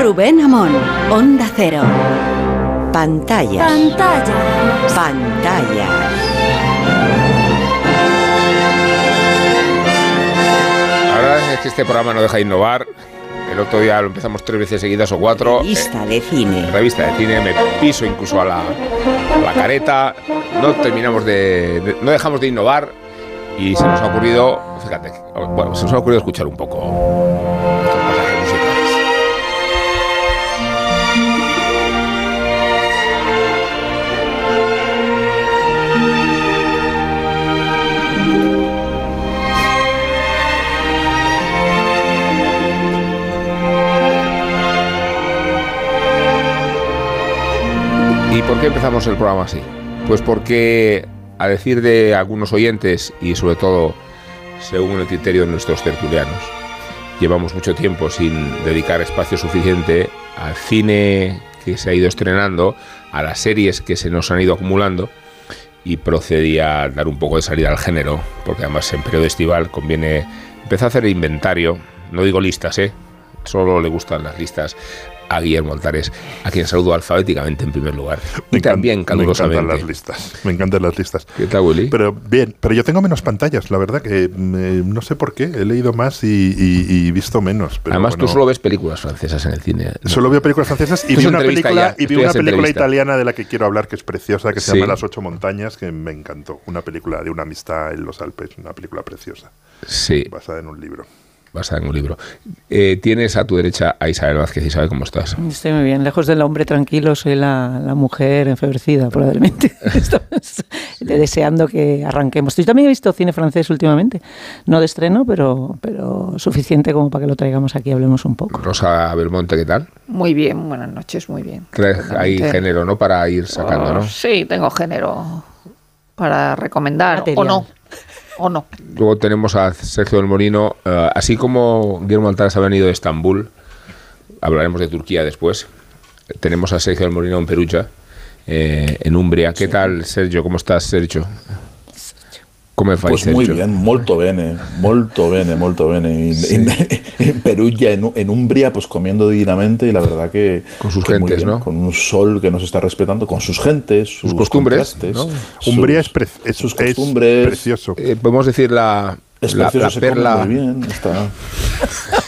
Rubén Amón, Onda Cero. Pantalla. Pantalla. Pantalla. Ahora es que este programa no deja de innovar. El otro día lo empezamos tres veces seguidas o cuatro. Revista de cine. Revista de cine, me piso incluso a la, a la careta. No terminamos de, de- No dejamos de innovar. Y se nos ha ocurrido. Fíjate. Bueno, se nos ha ocurrido escuchar un poco. ¿Y por qué empezamos el programa así? Pues porque, a decir de algunos oyentes y sobre todo según el criterio de nuestros tertulianos, llevamos mucho tiempo sin dedicar espacio suficiente al cine que se ha ido estrenando, a las series que se nos han ido acumulando y procedía a dar un poco de salida al género, porque además en periodo estival conviene empezar a hacer inventario, no digo listas, ¿eh? solo le gustan las listas a Guillermo Altares, a quien saludo alfabéticamente en primer lugar. Me y también Me encantan las listas. Me encantan las listas. ¿Qué tal, Willy? Pero bien, pero yo tengo menos pantallas, la verdad que mm, no sé por qué. He leído más y, y- y visto menos. Pero Además, bueno, tú solo ves películas francesas en el cine. Solo veo películas francesas y vi una película, ya, y vi una película italiana de la que quiero hablar que es preciosa, que se Sí. llama Las ocho montañas, que me encantó. Una película de una amistad en los Alpes, una película preciosa, Sí, basada en un libro. Basada en un libro. Eh, tienes a tu derecha a Isabel Vázquez. Isabel, ¿cómo estás? Estoy muy bien. Lejos del hombre tranquilo, soy la, la mujer enfebrecida, probablemente. Estamos deseando que arranquemos. Yo también he visto cine francés últimamente. No de estreno, pero, pero suficiente como para que lo traigamos aquí y hablemos un poco. Rosa Belmonte, ¿qué tal? Muy bien, buenas noches, muy bien. Traes ahí género, ¿no? Para ir sacando, Oh, ¿no? Sí, tengo género para recomendar. Material. O no. O no. Luego tenemos a Sergio del Molino. eh, así como Guillermo Altares ha venido de Estambul, hablaremos de Turquía después. Tenemos a Sergio del Molino en Perugia, eh, en Umbria. ¿Qué tal, Sergio? ¿Cómo estás, Sergio? ¿Cómo fai, Pues muy bien, molto bene, molto bene, molto bene. In, in- en Perugia, en, en Umbria, pues comiendo divinamente y la verdad que... Con sus que muy gentes, bien, ¿no? Con un sol que nos está respetando, con sus gentes, sus, costumbres, ¿no? sus- Umbria es, pre- es- sus es costumbres. precioso. Eh, podemos decir la, Es la, precioso, la se come perla. muy bien, está-.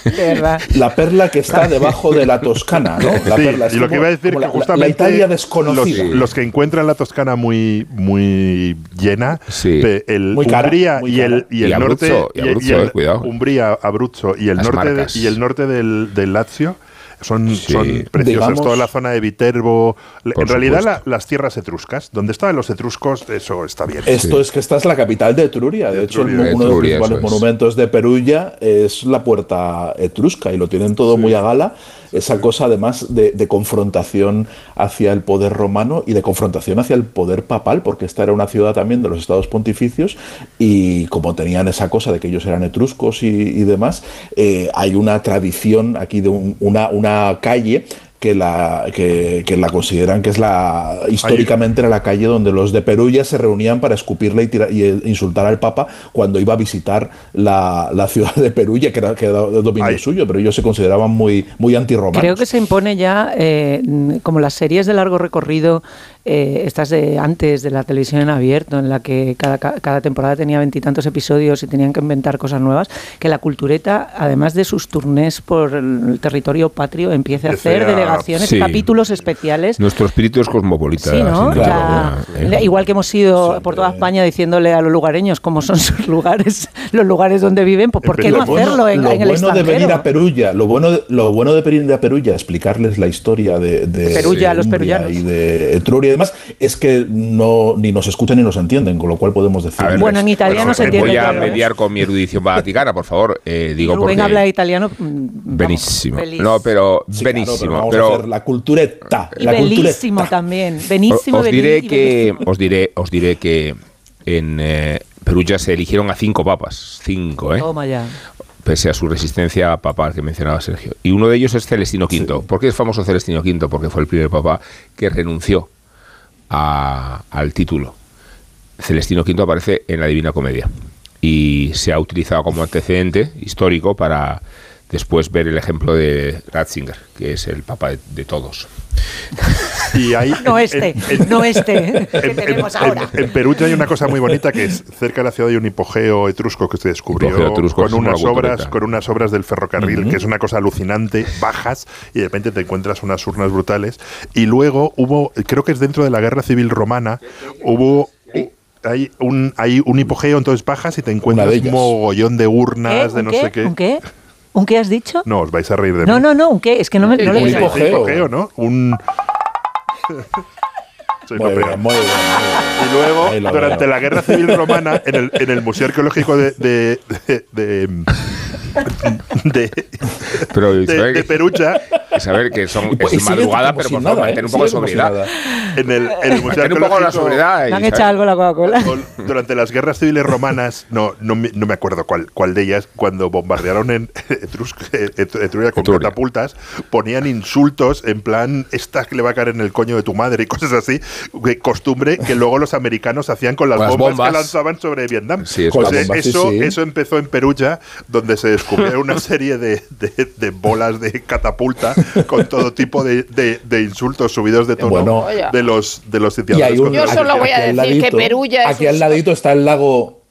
La perla que está debajo de la Toscana, ¿no? La Sí, perla es y lo que como- iba a decir que la- la- justamente la Italia los, desconocida. los que encuentran la Toscana muy muy llena, Sí. el Muy cara, Umbría muy y el y el Y norte Abruzzo, y el- Abruzzo, el- eh, cuidado. Umbría, Abruzzo y el Las norte de- y el norte del, del Lazio son, Sí. son preciosos. Digamos- Toda la zona de Viterbo. En realidad, la- las tierras etruscas, donde estaban los etruscos, eso está bien. Esto es que esta es la capital de Etruria. De, De hecho, Etruria. uno de los principales monumentos de Perugia es la puerta etrusca y lo tienen todo muy a gala. Esa cosa, además, de, confrontación hacia el poder romano y de confrontación hacia el poder papal, porque esta era una ciudad también de los estados pontificios y como tenían esa cosa de que ellos eran etruscos y, demás, eh, hay una tradición aquí de un- una, una calle que la, que, que la consideran que es la históricamente era la calle donde los de Perugia se reunían para escupirle y, tira- y, eh, insultar al Papa cuando iba a visitar la, la ciudad de Perugia, que era, que era dominio Ay. suyo, pero ellos se consideraban muy, muy antirromanos. Creo que se impone ya, eh, como las series de largo recorrido, eh, estas de antes de la televisión en abierto, en la que cada, ca- cada temporada tenía veintitantos episodios y tenían que inventar cosas nuevas, que la cultureta, además de sus turnés por el territorio patrio, empiece a hacer delegaciones, Sí. capítulos especiales. Nuestro espíritu es cosmopolita. ¿eh? Igual que hemos ido Siempre. por toda España diciéndole a los lugareños cómo son sus lugares, los lugares donde viven, pues ¿por qué no bueno- hacerlo en, el bueno de venir extranjero? a Perugia, lo bueno de, lo bueno de venir a Perugia, explicarles la historia de, de los perullanos. y de Etruria demás, es que no ni nos escuchan ni nos entienden, con lo cual podemos decir. A ver, Bueno, en italiano se eh, entiende Voy a ¿eh? mediar con mi erudición vaticana, por favor. Eh, digo Rubén porque... habla italiano. mm, vamos, Benísimo. feliz. No, pero Sí, claro, pero vamos pero a hacer la cultureta. Y la bellísimo cultureta. también. Benísimo, os diré que os diré os diré que en eh, Perugia se eligieron a cinco papas, cinco, ¿eh? Toma ya. pese a su resistencia papal que mencionaba Sergio. Y uno de ellos es Celestino V. ¿Por qué es famoso Celestino V? Porque fue el primer papa que renunció a- al título. Celestino V aparece en la Divina Comedia y se ha utilizado como antecedente histórico para después ver el ejemplo de Ratzinger, que es el papá de, de todos. Y hay, No este, no este que en, tenemos en- ahora. en- en Perugia hay una cosa muy bonita que es cerca de la ciudad hay un hipogeo etrusco que se descubrió Hipogeo etrusco, con unas obras con unas obras del ferrocarril que es una cosa alucinante bajas y de repente te encuentras unas urnas brutales y luego hubo creo que es dentro de la guerra civil romana hubo hay un hay un hipogeo entonces bajas y te encuentras un mogollón de urnas ¿Qué? de ¿Un no qué? sé qué ¿Un qué? ¿Un qué has dicho? no os vais a reír de No, mí no, no, ¿un qué? Es que no, me, no le Un digo. hipogeo. hipogeo no un Soy Muy peor. bien, muy bien, muy bien. Y luego, durante veo. la Guerra Civil Romana, en el, en el Museo Arqueológico de, de, de, de, de- Pero de- Perugia, saber que son, pues- es sigue madrugada, pero sin por favor, nada, ¿eh? mantener un poco de sobriedad. en el, en el Museo un poco la sobriedad. Me han echado algo la Coca-Cola. Durante las guerras civiles romanas, no, no, me, no me acuerdo cuál, cuál de ellas, cuando bombardearon en Etrus- Et- Etruria con Etruria. catapultas, ponían insultos en plan, esta que le va a caer en el coño de tu madre y cosas así, que costumbre que luego los americanos hacían con las, Con las bombas, bombas. que lanzaban sobre Vietnam. Sí, es Pues, eh, sí, eso, sí. eso empezó en Perugia, donde se descubrieron una serie de, de- de bolas de catapulta con todo tipo de, de- de insultos subidos de tono Bueno. De los de los sitiadores. Yo solo voy a aquí al decir que Perugia es Aquí un al ladito está el lago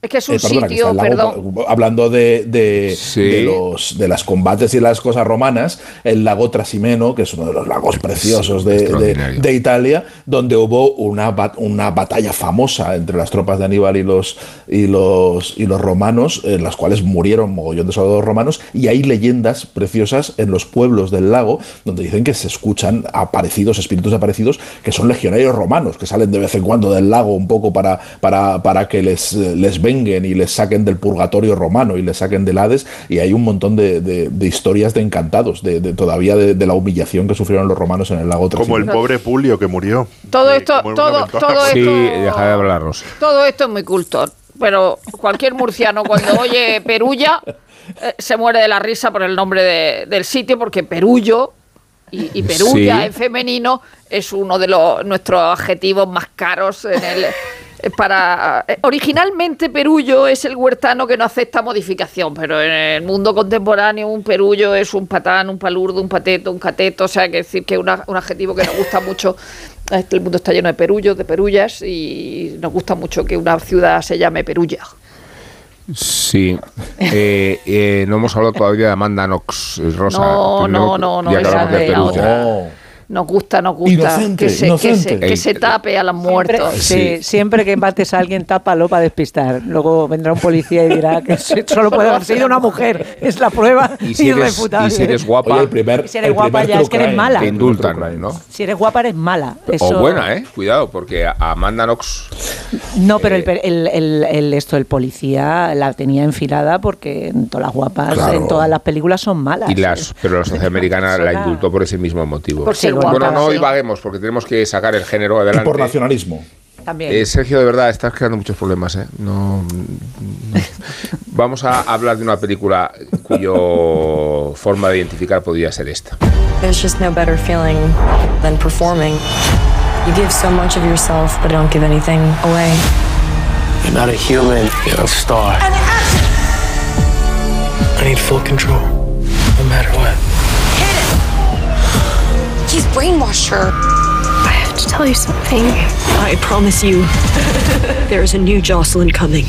Es que es un Eh, perdona, sitio, perdón. hablando de, de, Sí. de los de las combates y las cosas romanas, el lago Trasimeno, que es uno de los lagos preciosos de, de- Italia, donde hubo una, bat- una batalla famosa entre las tropas de Aníbal y los, y los, y los romanos, en las cuales murieron mogollón de soldados romanos, y hay leyendas preciosas en los pueblos del lago, donde dicen que se escuchan aparecidos, espíritus aparecidos, que son legionarios romanos, que salen de vez en cuando del lago un poco para, para, para que les, les venguen y les saquen del purgatorio romano y les saquen del Hades, y hay un montón de, de- de historias de encantados, de, de- todavía de, de la humillación que sufrieron los romanos en el lago Como el pobre Pulio que murió. Todo Sí, esto- todo- todo Sí, esto- deja de hablarnos. Todo esto es muy culto, pero cualquier murciano cuando oye Perulla eh, se muere de la risa por el nombre de- del sitio, porque Perullo y, y Perulla Sí. en femenino es uno de los, nuestros adjetivos más caros en el... eh, Para, eh, originalmente Perullo es el huertano que no acepta modificación, pero en el mundo contemporáneo un perullo es un patán, un palurdo, un pateto, un cateto, o sea, que decir que es una- un adjetivo que nos gusta mucho. Este, El mundo está lleno de perullos, de perullas y nos gusta mucho que una ciudad se llame Perulla. Sí. Eh, eh, no hemos hablado todavía de Amanda Knox, Rosa. No, no, no, no, esa de de Nos gusta, nos gusta Inocente, que, se, que, se, que se tape a los Siempre, muertos. sí, Sí. siempre que mates a alguien, tápalo para despistar. Luego vendrá un policía y dirá que solo puede haber sido una mujer. Es la prueba Y si, eres, irrefutable. y si eres guapa, Oye, el primer, Y si eres el guapa primer ya es que eres mala. te indultan. ¿no? Si eres guapa, eres mala. Eso- O buena, ¿eh? Cuidado, porque a- Amanda Knox No, pero el, per- el, el- el- esto, el policía la tenía enfilada porque en todas las guapas, Claro. en todas las películas son malas. y las, pero la sociedad americana la indultó por ese mismo motivo. Por ser. Bueno, no divaguemos porque tenemos que sacar el género Y adelante. por nacionalismo. También. Eh, Sergio, de verdad, estás creando muchos problemas. ¿eh? No, no. Vamos a hablar de una película cuyo forma de identificar podría ser esta. There's just no better feeling than performing. You give so much of yourself, but don't give anything away. You're not a human, you're a star. I need full control, no matter what. He's brainwashed her. I have to tell you something. I promise you, there is a new Jocelyn coming.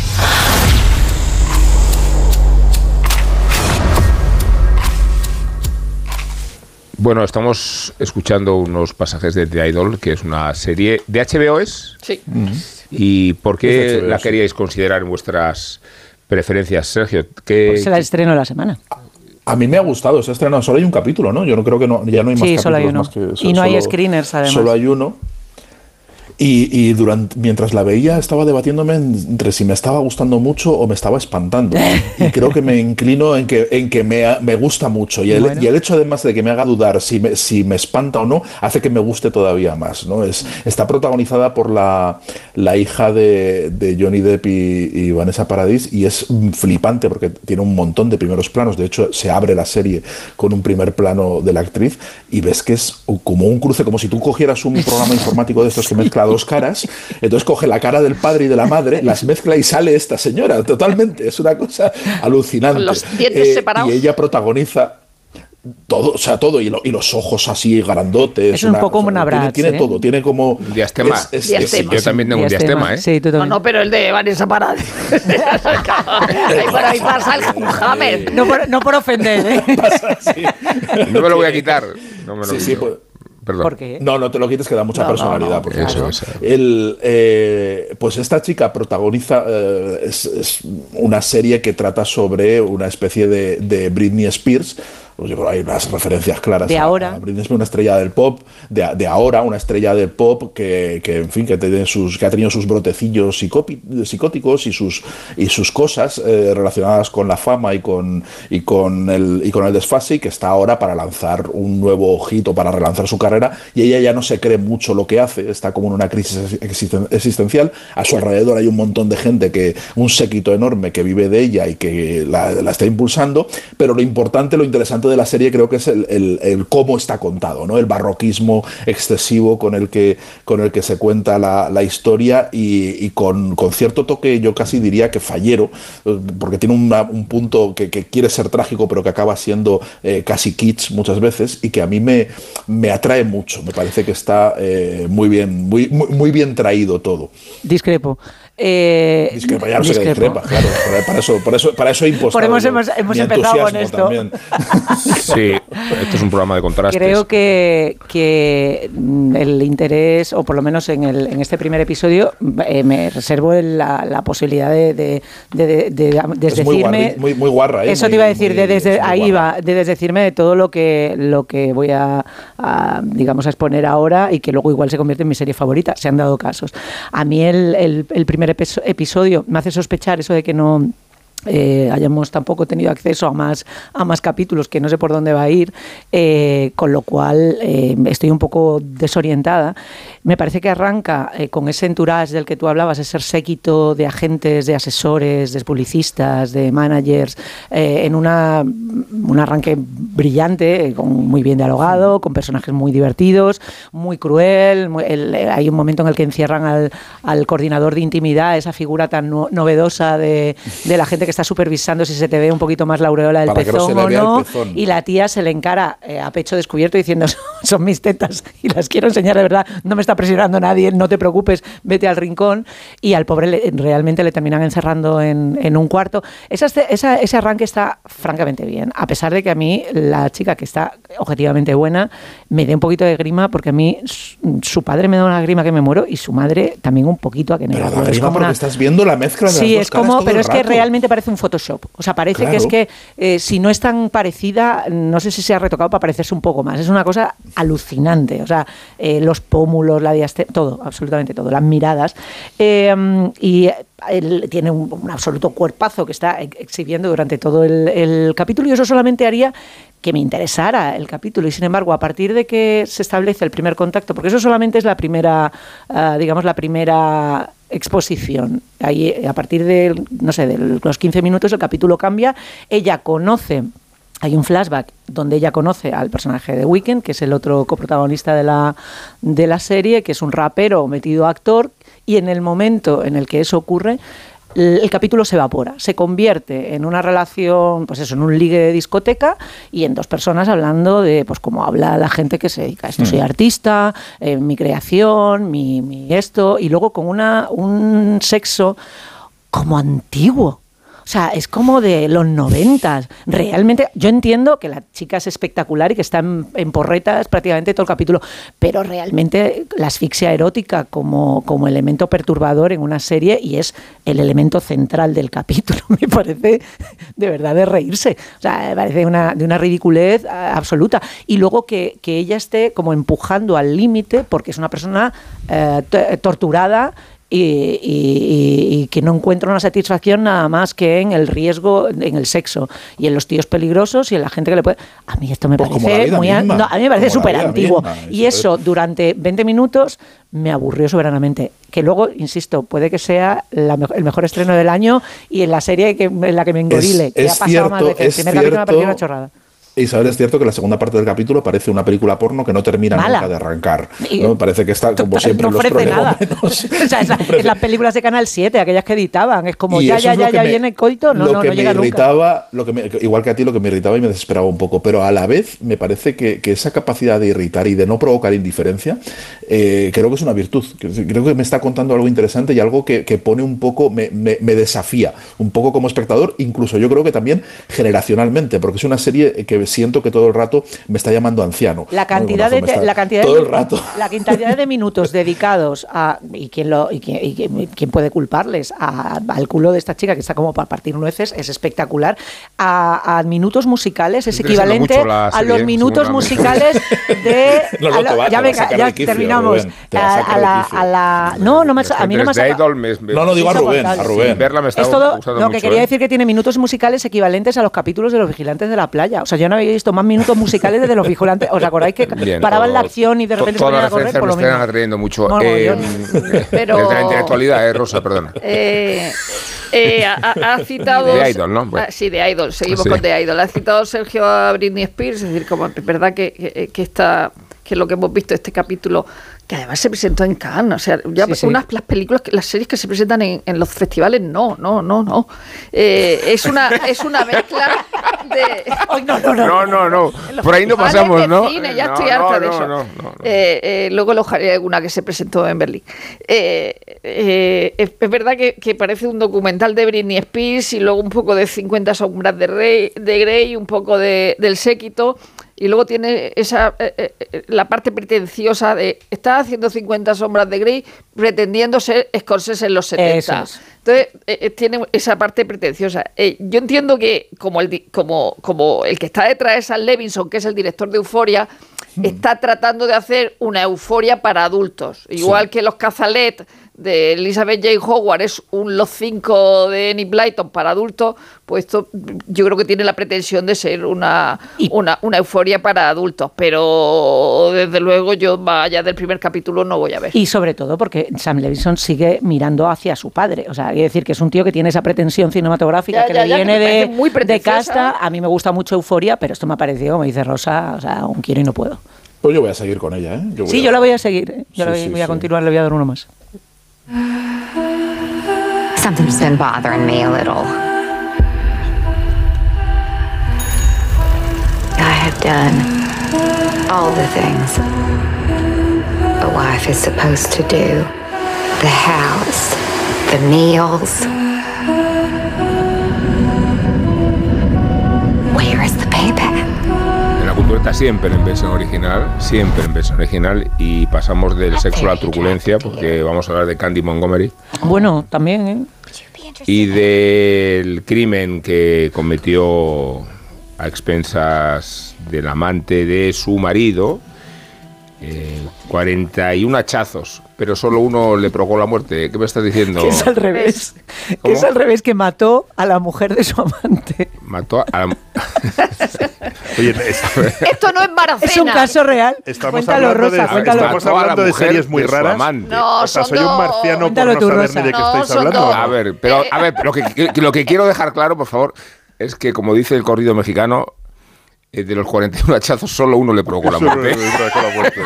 Bueno, estamos escuchando unos pasajes de The Idol, que es una serie de HBO, ¿es? Sí. ¿Y por qué HBO, la sí. queríais considerar en vuestras preferencias, Sergio? ¿Qué, Será el estreno de la semana. A mí me ha gustado, se ha estrenado, solo hay un capítulo, ¿no? Yo no creo que no, ya no hay más Sí, solo hay capítulos uno. más que Y no hay screeners, además. Solo hay uno. Y, y durante, mientras la veía estaba debatiéndome entre si me estaba gustando mucho o me estaba espantando. Y creo que me inclino en que, en que me, me gusta mucho. Y el, Bueno. y el hecho además de que me haga dudar si me, si me espanta o no, hace que me guste todavía más. ¿no? Es, está protagonizada por la, la hija de, de Johnny Depp y, y Vanessa Paradis y es flipante porque tiene un montón de primeros planos. De hecho, se abre la serie con un primer plano de la actriz y ves que es como un cruce, como si tú cogieras un programa informático de estos que mezcla dos caras. Entonces coge la cara del padre y de la madre, las mezcla y sale esta señora, totalmente. Es una cosa alucinante. Con los dientes Eh, separados. Y ella protagoniza todo, o sea, todo, y, lo- y los ojos así grandotes. Es un poco como una tiene, Bratz, tiene ¿eh? todo, tiene como. Diastema. es- es- Diastema. Yo también tengo un diastema, ¿eh? Sí, tú No, también. no, pero el de Vanessa Paradis. Ahí por ahí pasa el. No por, no por ofender, ¿eh? pasa. No me lo voy a quitar. No me lo Sí, sí, pues- Perdón. ¿Por qué? No, no te lo quites que da mucha No, personalidad. no, porque Eso eso, el, eh, pues esta chica protagoniza eh, es, es una serie que trata sobre una especie de, de Britney Spears. Pues yo creo que hay unas referencias claras De a- ahora. a Britney una estrella del pop, de, de ahora, una estrella del pop que, que, en fin, que, tiene sus, que ha tenido sus brotecillos psicóticos y sus, y sus cosas eh, relacionadas con la fama y con, y, con el, y con el desfase y que está ahora para lanzar un nuevo ojito, para relanzar su carrera y ella ya no se cree mucho lo que hace, está como en una crisis existen- existencial, a su alrededor hay un montón de gente, que un séquito enorme que vive de ella y que la, la está impulsando, pero lo importante, lo interesante de la serie creo que es el, el- cómo está contado, ¿no? el barroquismo excesivo con el que, con el que se cuenta la, la historia y, con, con cierto toque, yo casi diría que fallero, porque tiene un punto que, quiere ser trágico, pero que acaba siendo eh, casi kitsch muchas veces y que a mí me, me atrae mucho. Me parece que está eh, muy, bien, muy, muy bien traído todo. Discrepo. Eh, Discrepa, ya no sé qué discrepa, claro. Para, para eso, por eso, para eso he impostado Por hemos- yo hemos- empezado con esto. también. Sí, esto es un programa de contrastes. Creo que, que mm, el interés, o por lo menos en, el, en este primer episodio, eh, me reservo la, la posibilidad de, de, de, de- de Es muy, desdecirme. muy, muy guarra, ¿eh? Eso Muy- te iba a decir, muy- de desde, ahí va, de desdecirme de todo lo que, lo que voy a, a, digamos, a exponer ahora y que luego igual se convierte en mi serie favorita. Se han dado casos. A mí el, el- el primer episo- episodio me hace sospechar eso de que no eh, hayamos tampoco tenido acceso a más, a más capítulos que no sé por dónde va a ir, eh, con lo cual eh, estoy un poco desorientada. Me parece que arranca eh, con ese entourage del que tú hablabas, ese séquito de agentes, de asesores, de publicistas, de managers, eh, en una, un arranque brillante, eh, con, muy bien dialogado, con personajes muy divertidos, muy cruel. muy- el- hay un momento en el que encierran al, al coordinador de intimidad, esa figura tan no- novedosa de, de la gente que está supervisando si se te ve un poquito más la aureola del que no pezón le o no. pezón. Y la tía se le encara eh, a pecho descubierto diciendo, son mis tetas y las quiero enseñar de verdad, no me está presionando nadie, no te preocupes, vete al rincón. Y al pobre le- realmente le terminan encerrando en, en un cuarto. Esa, esa- ese arranque está francamente bien, a pesar de que a mí la chica que está objetivamente buena me dé un poquito de grima, porque a mí su, padre me da una grima que me muero y su madre también un poquito a que Pero negarlo. da Es grima porque estás viendo la mezcla de Sí, las dos es como, pero es que realmente parece un Photoshop. O sea, parece que es que eh, si no es tan parecida, no sé si se ha retocado para parecerse un poco más. Es una cosa alucinante. O sea, eh, los pómulos, la diaste, todo, absolutamente todo, las miradas. Eh, y él tiene un, un absoluto cuerpazo que está ex- exhibiendo durante todo el, el capítulo y eso solamente haría que me interesara el capítulo y sin embargo a partir de que se establece el primer contacto porque eso solamente es la primera ah, digamos la primera exposición. Ahí a partir de no sé de los 15 minutos el capítulo cambia. Ella conoce hay un flashback donde ella conoce al personaje de Weekend, que es el otro coprotagonista de la, de la serie, que es un rapero metido actor, y en el momento en el que eso ocurre, el, el capítulo se evapora, se convierte en una relación, pues eso, en un ligue de discoteca y en dos personas hablando de, pues como habla la gente que se dedica a esto. Soy artista, eh, mi creación, mi, mi esto, y luego con una, un sexo como antiguo. O sea, es como de los noventas. Realmente, yo entiendo que la chica es espectacular y que está en, en porretas prácticamente todo el capítulo, pero realmente la asfixia erótica como, como elemento perturbador en una serie y es el elemento central del capítulo, me parece de verdad de reírse. O sea, me parece una, de una ridiculez absoluta. Y luego que, que ella esté como empujando al límite porque es una persona eh, torturada y, y- y- que no encuentra una satisfacción nada más que en el riesgo, en el sexo y en los tíos peligrosos y en la gente que le puede. A mí esto me Pues parece muy. misma, no, a mí me parece súper antiguo. misma, Y eso durante 20 minutos me aburrió soberanamente. Que luego, insisto, puede que sea la el mejor estreno del año y en la serie que, en la que me engorile. que es ha pasado más cierto, veces. es El primer capítulo me ha parecido una cierto. chorrada. Isabel, es cierto que la segunda parte del capítulo parece una película porno que no termina Mala. nunca de arrancar. ¿no? Parece que está, como siempre, no los ofrece nada. prolegómenos. o sea, es, la- es las películas de Canal 7, aquellas que editaban. Es como, Y ya, ya, ya, ya me- viene el coito. No, lo no, que no me nunca. irritaba, lo que me- igual que a ti, lo que me irritaba y me desesperaba un poco, pero a la vez me parece que, que esa capacidad de irritar y de no provocar indiferencia, eh, creo que es una virtud. Creo que me está contando algo interesante y algo que, que pone un poco, me, me- me desafía un poco como espectador, incluso yo creo que también generacionalmente, porque es una serie que siento que todo el rato me está llamando anciano. La cantidad, Bueno, de, me está- la, cantidad todo de, el rato. la cantidad de minutos dedicados a. ¿Y quién, lo, y quién, y quién- quién puede culparles? A- al culo de esta chica que está como para partir nueces, es espectacular. A, a minutos musicales es equivalente mucho la a serie, los minutos musicales de. No, no, ya ya quicio, terminamos. Rubén, te a A, la, a la- no, no me, ha- a mí no me ha me- me- No, no, digo a Rubén, a. Rubén. Verla me está Es todo gustando lo mucho, que quería ¿eh? decir que tiene minutos musicales equivalentes a los capítulos de los vigilantes de la playa. O sea, yo no había visto más minutos musicales de los vigilantes. ¿Os acordáis que Bien, paraban la todo- acción y de repente se Todas las referencias me están atrayendo mucho. Mogollón. Eh, Pero- Desde la intelectualidad, eh, Rosa, perdona. Eh, eh, ha, ha- ha citado. De Idol, ¿no? Bueno. Ah, sí, de Idol. Seguimos Sí. con The Idol. Ha citado Sergio a Britney Spears. Es decir, como es verdad que, que, que esta- que lo que hemos visto este capítulo, que además se presentó en Cannes. O sea, ya Sí, sí. unas las películas, las series que se presentan en, en los festivales, no, no, no, no. Eh, es una es una mezcla de. Ay, no, no, no. No, no, no. Por ahí no pasamos, ¿no? cine, ya No, estoy no, harta de no, eso. no, no, no. Eh, eh, luego lo haré alguna que se presentó en Berlín. Eh, eh, es, es verdad que, que parece un documental de Britney Spears y luego un poco de 50 sombras de, Rey, de Grey, un poco de, del séquito. Y luego tiene esa eh, eh, la parte pretenciosa de está haciendo 50 sombras de Grey pretendiendo ser Scorsese en los 70. Eso es. Entonces, eh, eh, tiene esa parte pretenciosa. Eh, yo entiendo que como el, como, como el que está detrás es Sam Levinson, que es el director de Euforia, está tratando de hacer una euforia para adultos. Igual que los Cazalet de Elizabeth J. Howard es un Los cinco de Enid Blyton para adultos, pues esto yo creo que tiene la pretensión de ser una, Y- una, una euforia para adultos. Pero desde luego yo vaya del primer capítulo no voy a ver. Y sobre todo porque Sam Levinson sigue mirando hacia su padre. O sea, hay que decir que es un tío que tiene esa pretensión cinematográfica Ya, que ya, le ya, viene me de, muy de casta. A mí me gusta mucho Euforia, pero esto me ha parecido, como dice Rosa, o sea, aún quiero y no puedo. Pues yo voy a seguir con ella, ¿eh? Yo Sí, a- yo la voy a seguir. ¿eh? Yo la voy, sí, voy a sí. continuar, le voy a dar uno más. Something's been bothering me a little. I have done all the things a wife is supposed to do the house, the meals. Está siempre en versión original, siempre en versión original, y pasamos del sexo a la turbulencia, porque vamos a hablar de Candy Montgomery Bueno, también, ¿eh? y del crimen que cometió a expensas del amante de su marido. eh, 41 hachazos, pero solo uno le provocó la muerte. ¿Qué me estás diciendo? Que es al revés. Que ¿Cómo? es al revés, que mató a la mujer de su amante. Mató a la... Oye, es- Esto no es Maracena. Es un caso real. estamos cuéntalo, hablando, Rosa, de, cuéntalo. estamos hablando de series muy de raras. No, o sea, son soy un dos. marciano por Cuéntalo no tú, saber Rosa. ni de qué No, estáis son hablando. dos. A ver, pero a ver, lo que, que- lo que quiero dejar claro, por favor, es que como dice el corrido mexicano, eh, de los 41 hachazos solo uno le provocó la Solo muerte. le provocó la muerte.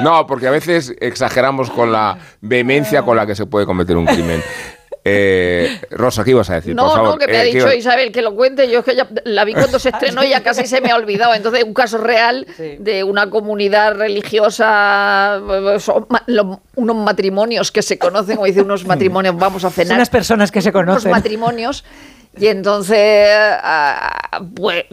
No, porque a veces exageramos con la vehemencia con la que se puede cometer un crimen. Eh, Rosa, ¿qué ibas a decir? No, por favor? no, que me ha Eh, ¿qué dicho iba- Isabel que lo cuente. Yo es que ya la vi cuando se estrenó y ya casi se me ha olvidado. Entonces, un caso real de una comunidad religiosa, lo- unos matrimonios que se conocen, o dice unos matrimonios, vamos a cenar. Unas personas que se unos conocen. matrimonios. Y entonces, ah, pues,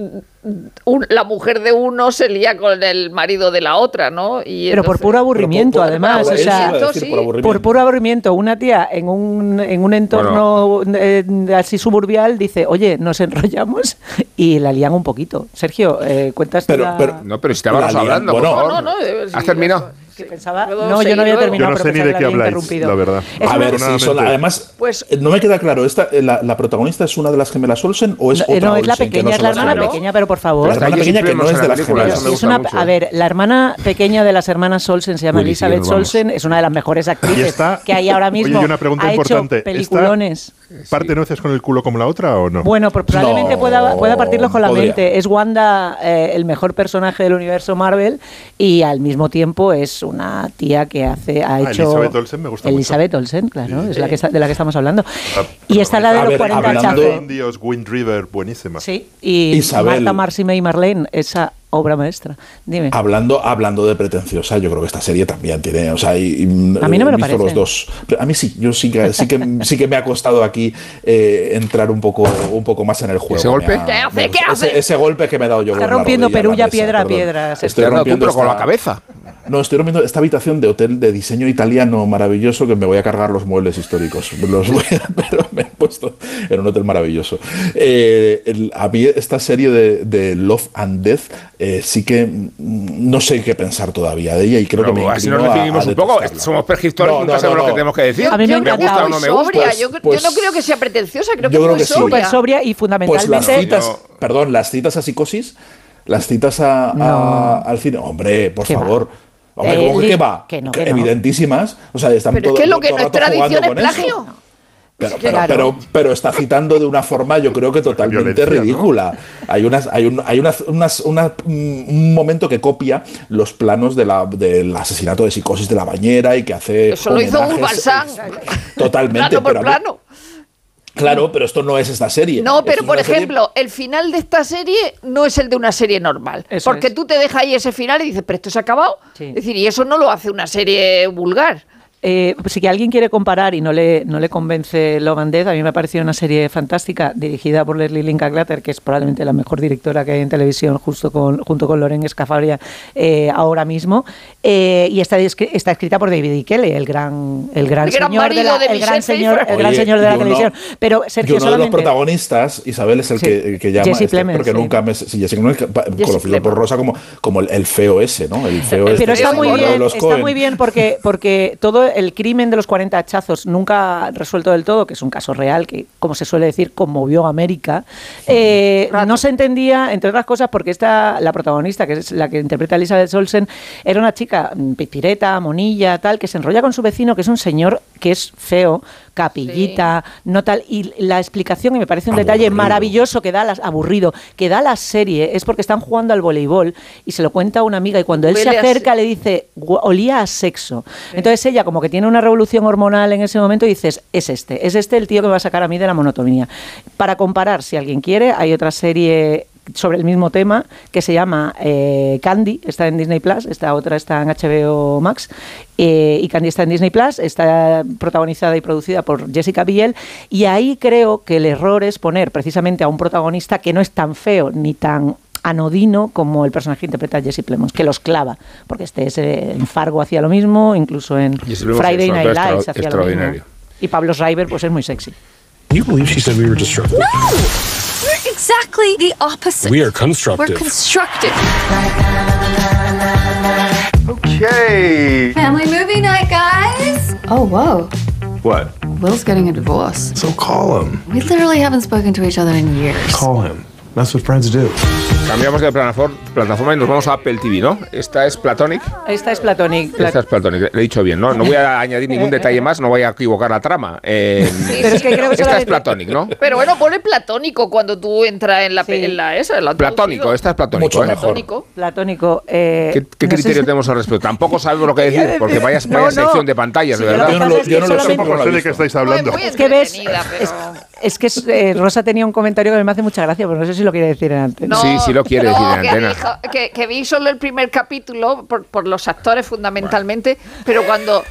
un- la mujer de uno se lía con el marido de la otra, ¿no? Y Pero por entonces- puro aburrimiento, por- además. eso O sea, decir, sí. por aburrimiento. por puro aburrimiento, una tía en un, en un entorno eh, así suburbial dice, oye, nos enrollamos y la lían un poquito. Sergio, eh, cuentas Pero- la- pero- No, pero si estábamos hablando, bueno, por favor. No, no, no, sí, ¿Has terminado? Que pensaba- ¿Puedo No, yo no había terminado. Yo no sé ni de que qué habláis, interrumpido. la verdad. Es A ver, sí, son, además, Pues- eh, no me queda claro, esta, eh, la, la protagonista es una de las gemelas Olsen o es No, otra no, es la Olsen, pequeña, no es la hermana pequeña, pero por favor. La hermana pequeña que no es de las gemelas. es una, a ver, la hermana pequeña de las hermanas Olsen se llama Elizabeth. Olsen, es una de las mejores actrices que hay ahora Oye, mismo. y una pregunta importante, hecho ¿está- peliculones. Parte nueces con el culo como la otra o no? Bueno, pues probablemente No, pueda, pueda partirlo con la podría. mente. Es Wanda eh, el mejor personaje del universo Marvel y al mismo tiempo es una tía que hace ha Ah, hecho Elizabeth Olsen me gusta mucho. Elizabeth Olsen, claro, Sí. es la que está- de la que estamos hablando. Ah, y está la de los ver, 40 hablando-. Indios, Wind River, buenísima. Sí, y Isabel. Marta, Marcy y Marlene, esa obra maestra. Dime. Hablando, hablando de pretenciosa, yo creo que esta serie también tiene, o sea, y- A mí no me lo parece. los dos. Pero A mí sí, yo sí que sí que, sí que me ha costado aquí eh, entrar un poco, un poco más en el juego. ¿Ese golpe? Ha- ¿Qué hace? ¿Qué hace? Ese, ese golpe que me he dado yo. Está rompiendo perulla piedra a piedra. Se Estoy rompiendo pero con la esta- cabeza. No, estoy rompiendo esta habitación de hotel de diseño italiano maravilloso que me voy a cargar los muebles históricos. Los voy a- pero me he puesto en un hotel maravilloso. Eh, el- a mí esta serie de, de Love and Death eh, sí que no sé qué pensar todavía de ella y creo Pero que me así nos definimos a un poco. Somos pergistores No, y nunca no, sabemos no, lo que tenemos que decir. A mí me me gusta o no me gusta. sobria. Pues- yo, pues- yo no creo que sea pretenciosa, creo yo que creo es que muy sobria. Y Pues fundamentalmente. las citas, no. perdón, las citas a psicosis, las citas a, a- No. al cine, hombre, por ¿Qué va? favor. Hombre, Eh, ¿cómo que va? que no, Que que no. Evidentísimas. O sea, están Pero es todo- que lo que no el es tradición es eso. Pero, pero, claro. pero, pero está citando de una forma, yo creo que totalmente Violencia, ¿no? ridícula. Hay unas, hay un, hay unas, unas- una- mm, un momento que copia los planos de la, del asesinato de psicosis de la bañera y que hace. Eso lo hizo Balsán. eh, Totalmente. Plano por plano. Claro, pero esto no es esta serie. No, pero por serie- ejemplo, el final de esta serie no es el de una serie normal. Eso porque es. tú te dejas ahí ese final y dices, pero esto se ha acabado. Sí. Es decir, y eso no lo hace una serie vulgar. Eh, pues si que alguien quiere comparar y no le, no le convence Love and Death, a mí me ha parecido una serie fantástica dirigida por Leslie Linklater, que es probablemente la mejor directora que hay en televisión justo con, junto con Loren Escafabria eh, ahora mismo. Eh, y está, está escrita por David E. Kelly, el gran, el gran El gran señor de la, de el gran señor, el gran Oye, señor de la televisión. Pero Y Sergio uno de los protagonistas, Isabel, es el Sí. que, el que llama, Jesse este, Plemons, porque sí. nunca me. Sí, Jesse Plemons, por. Rosa como, como el, el feo ese, ¿no? El feo este, Pero está el muy bien, está muy bien porque, porque todo el crimen de los 40 hachazos nunca resuelto del todo, que es un caso real que, como se suele decir, conmovió a América, eh, no se entendía, entre otras cosas, porque esta, la protagonista, que es la que interpreta a Elizabeth Olsen, era una chica mm, pipireta, monilla, tal, que se enrolla con su vecino, que es un señor que es feo, capillita, no tal, y la explicación, y me parece un detalle maravilloso que da, las, aburrido, que da la serie, es porque están jugando al voleibol y se lo cuenta a una amiga y cuando él se Huele acerca le dice, "Gu- olía a sexo. Entonces ella como que tiene una revolución hormonal en ese momento y dices, es este, es este el tío que me va a sacar a mí de la monotonía. Para comparar, si alguien quiere, hay otra serie sobre el mismo tema que se llama eh, Candy, está en Disney Plus, esta otra está en HBO Max eh, y Candy está en Disney Plus, está protagonizada y producida por Jessica Biel y ahí creo que el error es poner precisamente a un protagonista que no es tan feo ni tan anodino como el personaje que interpreta Jesse Plemons, que los clava, porque este es eh, en Fargo hacía lo mismo, incluso en Jesse Friday Night Lights hacía lo mismo. Y Pablo Schreiber pues es muy sexy. You believe she said we were destructive? We're exactly the opposite. We are constructive. We're constructive. Okay. Family movie night, guys. Oh, whoa. What? Will's getting a divorce. So call him. We literally haven't spoken to each other in years. Call him. That's what friends do. Cambiamos de plataforma, y nos vamos a Apple TV, ¿no? Esta es Platonic. Esta es Platonic. Esta es Platonic, le he dicho bien, ¿no? No voy a añadir ningún detalle más, no voy a equivocar la trama. Eh, Pero es que creo que esta es Platonic, ¿no? Pero bueno, pone platónico cuando tú entras en la, pe- en la esa. en la Platónico, esta es platónico. Mucho ¿eh? mejor. Platónico. Platónico. eh, ¿Qué, qué no sé criterio si- tenemos al respecto? Tampoco sabemos lo que decir, porque vaya, No, vaya no. sección de pantallas, de Sí, verdad. lo que Yo no lo- yo no lo sé sé de qué estáis hablando. Muy Es que ves, es, es que eh, Rosa tenía un comentario que me hace mucha gracia, pero no sé si lo quiere decir en antes. No, Sí, sí lo quiere decir en que antena. dijo- que, que vi solo el primer capítulo por, por los actores fundamentalmente, pero cuando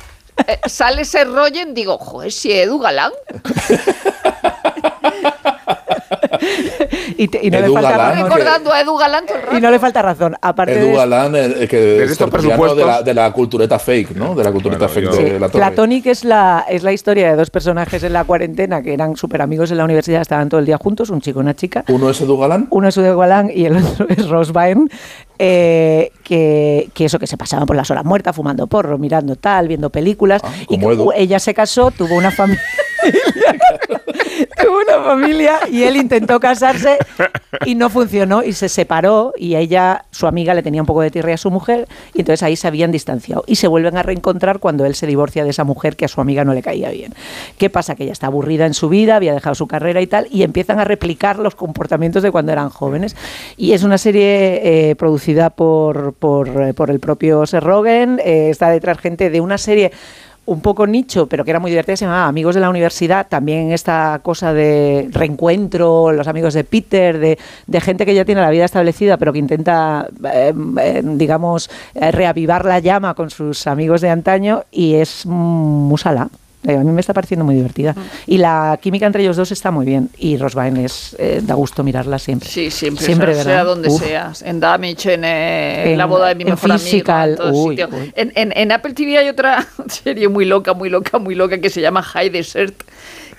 eh, sale ese Rogen digo, joder, si Edu Galán. y, te- y no Edu le falta Galán, razón. recordando a Edu Galán todo el rato. Y no le falta razón. Aparte Edu de Galán, el, el que Desde es estos tertuliano de la, de la cultureta fake, ¿no? De la cultureta Bueno, fake yo- de Sí, la torre. Platonic es la, es la historia de dos personajes en la cuarentena que eran súper amigos en la universidad, estaban todo el día juntos, un chico y una chica. Uno es Edu Galán. Uno es Udo Galán y el otro es Rose Byrne, eh, que, que eso, que se pasaban por las horas muertas, fumando porro, mirando tal, viendo películas. Ah, y que Edu. ella se casó, tuvo una familia. buena familia y él intentó casarse y no funcionó y se separó y ella, su amiga, le tenía un poco de tirria a su mujer y entonces ahí se habían distanciado y se vuelven a reencontrar cuando él se divorcia de esa mujer que a su amiga no le caía bien. ¿Qué pasa? Que ella está aburrida en su vida, había dejado su carrera y tal y empiezan a replicar los comportamientos de cuando eran jóvenes. Y es una serie eh, producida por, por, eh, por el propio Seth Rogen, eh, está detrás gente de una serie un poco nicho, pero que era muy divertida, se llamaba Amigos de la Universidad, también esta cosa de reencuentro, los amigos de Peter, de, gente que ya tiene la vida establecida, pero que intenta, eh, eh, digamos, eh, reavivar la llama con sus amigos de antaño y es musala. Eh, A mí me está pareciendo muy divertida. Y la química entre ellos dos está muy bien. Y Rosbine es, eh, da gusto mirarla siempre. Sí, siempre, Siempre, sea, ¿verdad? sea donde Uf. seas. En Damage, en, eh, En- La boda de mi en mejor amigo, Physical, en todos uy, sitios. uy. En, en- en Apple TV hay otra serie muy loca, muy loca, muy loca que se llama High Desert.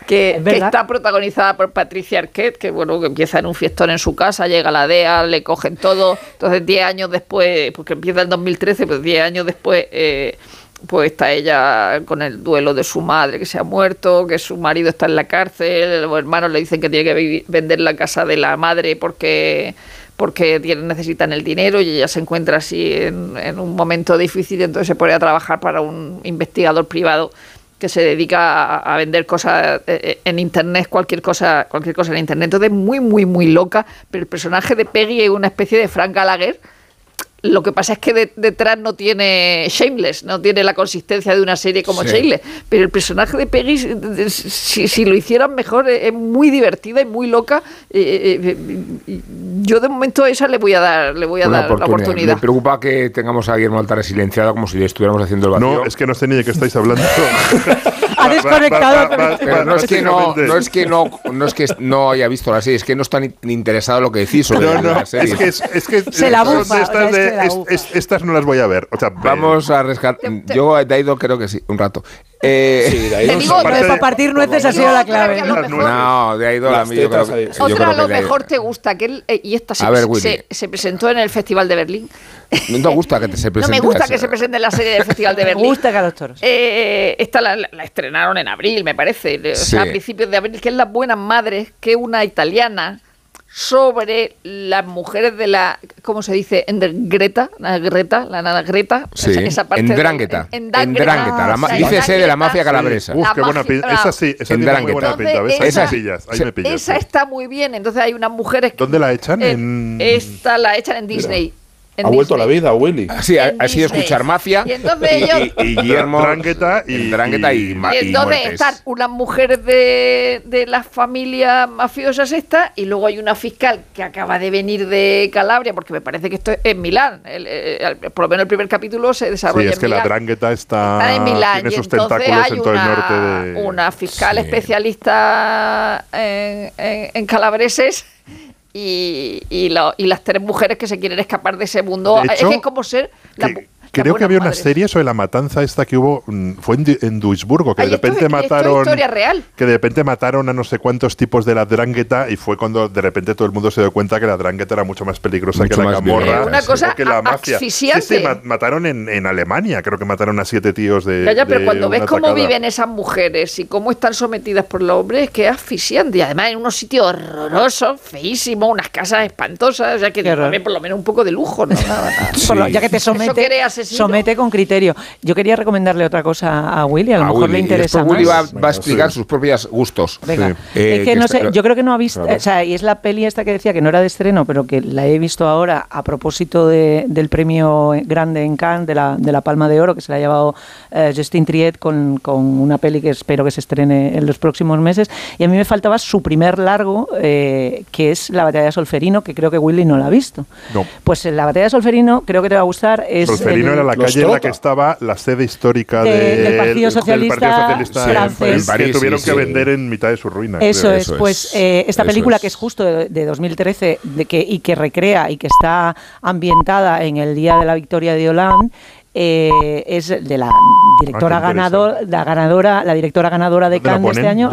Que, que está protagonizada por Patricia Arquette, que bueno, que empieza en un fiestón en su casa, llega la DEA, le cogen todo, entonces 10 años después, porque empieza en 2013, pues 10 años después, eh, pues está ella con el duelo de su madre que se ha muerto, que su marido está en la cárcel, los hermanos le dicen que tiene que vi- vender la casa de la madre porque porque necesitan el dinero y ella se encuentra así en, en un momento difícil entonces se pone a trabajar para un investigador privado que se dedica a, vender cosas eh, en internet, cualquier cosa, cualquier cosa en internet. Entonces muy, muy, muy loca, pero el personaje de Peggy es una especie de Frank Gallagher, lo que pasa es que de- detrás no tiene Shameless, no tiene la consistencia de una serie como Sí. Shameless. Pero el personaje de Peggy, si- si, lo hicieran mejor, es es muy divertida y muy loca. Eh, eh, eh, yo de momento a esa le voy a dar, le voy a Una dar la oportunidad. Me preocupa que tengamos a Guillermo Altares silenciado como si le estuviéramos haciendo el vacío. No, es que no sé ni de qué estáis hablando. Ha desconectado. pero- Pero no es que no, no es que no, no es que no haya visto la serie, es que no está ni, interesado en lo que decís sobre No, no, la serie. es que, es, es que Se la bufa, de o sea, estas, es que de- la es- bufa. es- estas no las voy a ver. O sea, Vamos a rescatar. Yo de Aido creo que sí, un rato. Eh, Sí, de ahí Te no digo, sé. Lo de para partir nueces ha sido la clave. A no, de Aido a Las mí yo creo, tetas ahí. que- yo Otra creo a lo mejor te gusta, que él, eh, y esta se, A ver, se- presentó en el Festival de Berlín. No te gusta que te se No presente me gusta que se presente en la serie del Festival de Me Berlín. gusta que a los toros. Eh, esta la, la estrenaron en abril, me parece. O sea, Sí. a principios de abril, que es Las Buenas Madres, que una italiana sobre las mujeres de la, ¿cómo se dice? En Greta, la Greta, la nana Greta. Sí, esa, esa parte en del- Drangheta. En, En Drangheta. Sea, dícese de la mafia calabresa. Uf, La qué buena pinta. Esa sí, esa En tiene muy buena pinta. ¿ves? Ahí Esa- me pillas, ahí me pillas. Esa está muy bien. Entonces hay unas mujeres. que- ¿Dónde la echan? Eh, En- Esta la echan en Disney. En Ha vuelto a la vida, Willy. Así, ha, en ha sido escuchar mafia Y entonces ellos- y, y Guillermo Drangheta y- en Drangheta y, y- ma- Y y entonces están unas mujeres de, de las familias mafiosas estas y luego hay una fiscal que acaba de venir de Calabria, porque me parece que esto es en Milán. El- el- el- por lo menos el primer capítulo se Sí, desarrolla es en que la Milán. Drangheta está, Está en Milán tiene y sus entonces tentáculos hay en todo una, el norte de... una fiscal Sí. especialista en, en- en calabreses y, y, lo- y las tres mujeres que se quieren escapar de ese mundo. De es que es como ser... la que- creo que había una madres. serie sobre la matanza esta que hubo, mm, fue en, Du- en Duisburgo, que Ay, de esto repente es- esto es mataron... historia real. Que de repente mataron a no sé cuántos tipos de la Drangheta y fue cuando de repente todo el mundo se dio cuenta que la Drangheta era mucho más peligrosa Mucho que la camorra. Una cosa que la mafia. asfixiante. Sí, sí, ma- mataron en, en Alemania, creo que mataron a siete tíos de. Ya, ya, pero de cuando ves cómo atacada. viven esas mujeres y cómo están sometidas por los hombres, es que es asfixiante. Y además en unos sitios horrorosos, feísimos, unas casas espantosas. O sea, que también por lo menos un poco de lujo, ¿no? Por lo- ya que te Eso somete, con criterio. Yo quería recomendarle otra cosa a Willy, a lo A mejor Willy. le Y interesa después Willy va, más. va a explicar sus propios gustos. Venga. Sí. Eh, es que no está- sé, yo creo que no ha visto, Claro. o sea, y es la peli esta que decía que no era de estreno, pero que la he visto ahora a propósito de- del premio grande en Cannes, de la, de la Palma de Oro, que se la ha llevado eh, Justin Triet con, con una peli que espero que se estrene en los próximos meses. Y a mí me faltaba su primer largo, eh, que es La Batalla de Solferino, que creo que Willy no la ha visto. No. Pues en La Batalla de Solferino creo que te va a gustar. Es Solferino era la calle en la que estaba la sede histórica De- de- del Partido Socialista Socialista en francés. París, En París, que tuvieron sí, que sí. vender en mitad de su ruina. Eso creo. es, Eso pues es, eh, esta eso película es. que es justo de, de 2013 de que, y que recrea y que está ambientada en el día de la victoria de Hollande, eh, es de la directora Ah, qué ganador, la ganadora, la directora ganadora de ¿Dónde la Cannes de este año.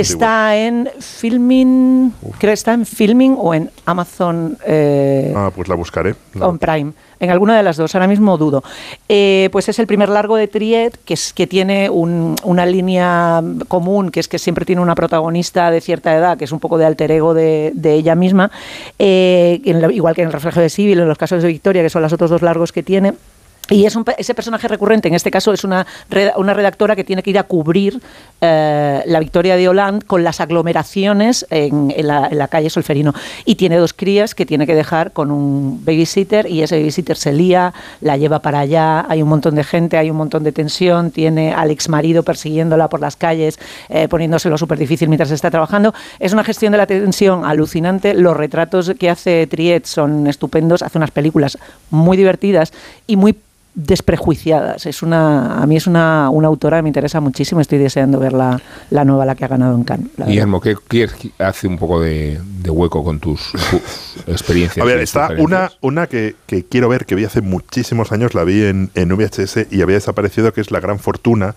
Está en filming, creo que está en filming o en Amazon. eh, Ah, pues la buscaré. La- on Prime. En alguna de las dos, ahora mismo dudo. Eh, pues es el primer largo de Triet que, es, que tiene un- una línea común, que es que siempre tiene una protagonista de cierta edad, que es un poco de alter ego de, de ella misma, en la- igual que en el reflejo de Civil, en los casos de Victoria, que son los otros dos largos que tiene. Y es un ese personaje recurrente, en este caso es una, una redactora que tiene que ir a cubrir eh, la victoria de Hollande con las aglomeraciones en, en la, en la calle Solferino. Y tiene dos crías que tiene que dejar con un babysitter y ese babysitter se lía, la lleva para allá, hay un montón de gente, hay un montón de tensión, tiene al ex marido persiguiéndola por las calles, eh, poniéndoselo súper difícil mientras está trabajando. Es una gestión de la tensión alucinante. Los retratos que hace Triet son estupendos, hace unas películas muy divertidas y muy desprejuiciadas. Es una, a mí es una, una autora que me interesa muchísimo. Estoy deseando ver la, la nueva, la que ha ganado en Cannes. Guillermo, ¿qué hace un poco de, de hueco con tus, experiencias? A ver, está una, una que, que quiero ver, que vi hace muchísimos años, la vi en, en VHS y había desaparecido, que es La Gran Fortuna,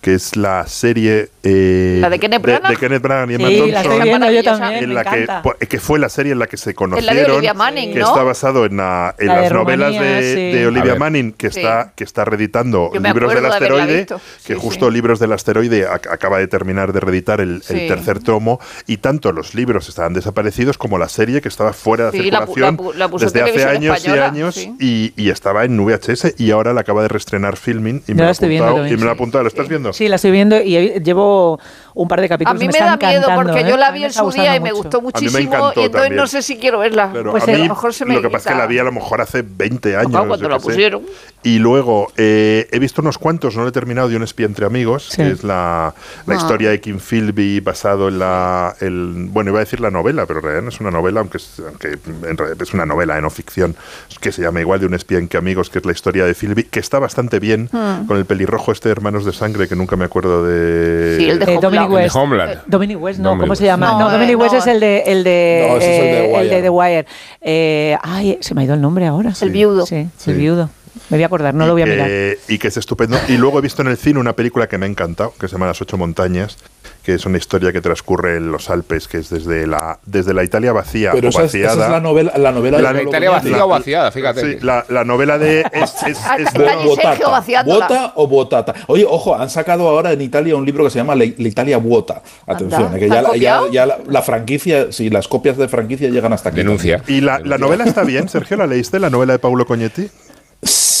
que es la serie... eh, ¿La de Kenneth Branagh? De, Kenneth Branagh y Emma Sí, Thompson. la estoy viendo yo también, en me la que, que fue la serie en la que se conocieron, la de Olivia Manning, que ¿no? está basado en, la- en La de las novelas de, sí. de Olivia ver. Manning, que Sí. Está, que está reeditando Libros del de Asteroide, que justo sí. Libros del Asteroide ac- acaba de terminar de reeditar el, tercer tomo, y tanto los libros estaban desaparecidos como la serie que estaba fuera de la circulación la la desde hace años Española, y años sí. y, y estaba en VHS y ahora la acaba de reestrenar Filming y me la estoy viendo también, y me lo he sí. apuntado. ¿Lo estás viendo? Sí, la estoy viendo y llevo un par de A capítulos. mí me, está da miedo porque ¿eh? yo la A mí vi me en su día y me mucho. gustó A mí me muchísimo encantó y entonces también. no sé si quiero verla. Claro, pues a a mí lo mejor se me lo que pasa es que la vi a lo mejor hace 20 años. Cuando la pusieron. Y luego eh, he visto unos cuantos, no lo he terminado, de Un espía entre amigos, Sí. que es la, la Ah. historia de Kim Philby basado en la... el- bueno, iba a decir la novela, pero en realidad no es una novela, aunque es, aunque en realidad es una novela, eh, no ficción, que se llama igual de Un espía en que amigos, que es la historia de Philby, que está bastante bien, Hmm. con el pelirrojo este de Hermanos de Sangre, que nunca me acuerdo de... Sí, el de Eh, Dominic. West. Homeland. Eh, Dominic West, no, Dominic ¿cómo se llama? No, No, eh, Dominic West no. es el de, el de, No, ese es el de eh, el Wire. de The Wire. Eh, ay, se me ha ido el nombre ahora. El viudo. Sí, Sí. el viudo. Me voy a acordar, no y lo voy a que- mirar. Y que es estupendo. Y luego he visto en el cine una película que me ha encantado, que se llama Las Ocho Montañas, que es una historia que transcurre en los Alpes, que es desde la, desde la Italia vacía Pero o esa es, esa vaciada. es la novela, la novela La de La Italia vacía o vaciada, fíjate. Sí, la, la novela de... Es, es- Ah, es vaciándola. ¿Bota o botata? Oye, ojo, han sacado ahora en Italia un libro que se llama La, Italia Vuota. Atención, Anda, eh, que ¿te ya, la- ya, copiado? ya la, la franquicia, sí, las copias de franquicia llegan hasta aquí. Denuncia. ¿Y la, la novela está bien, Sergio? ¿La leíste, la novela de Paulo Coñetti?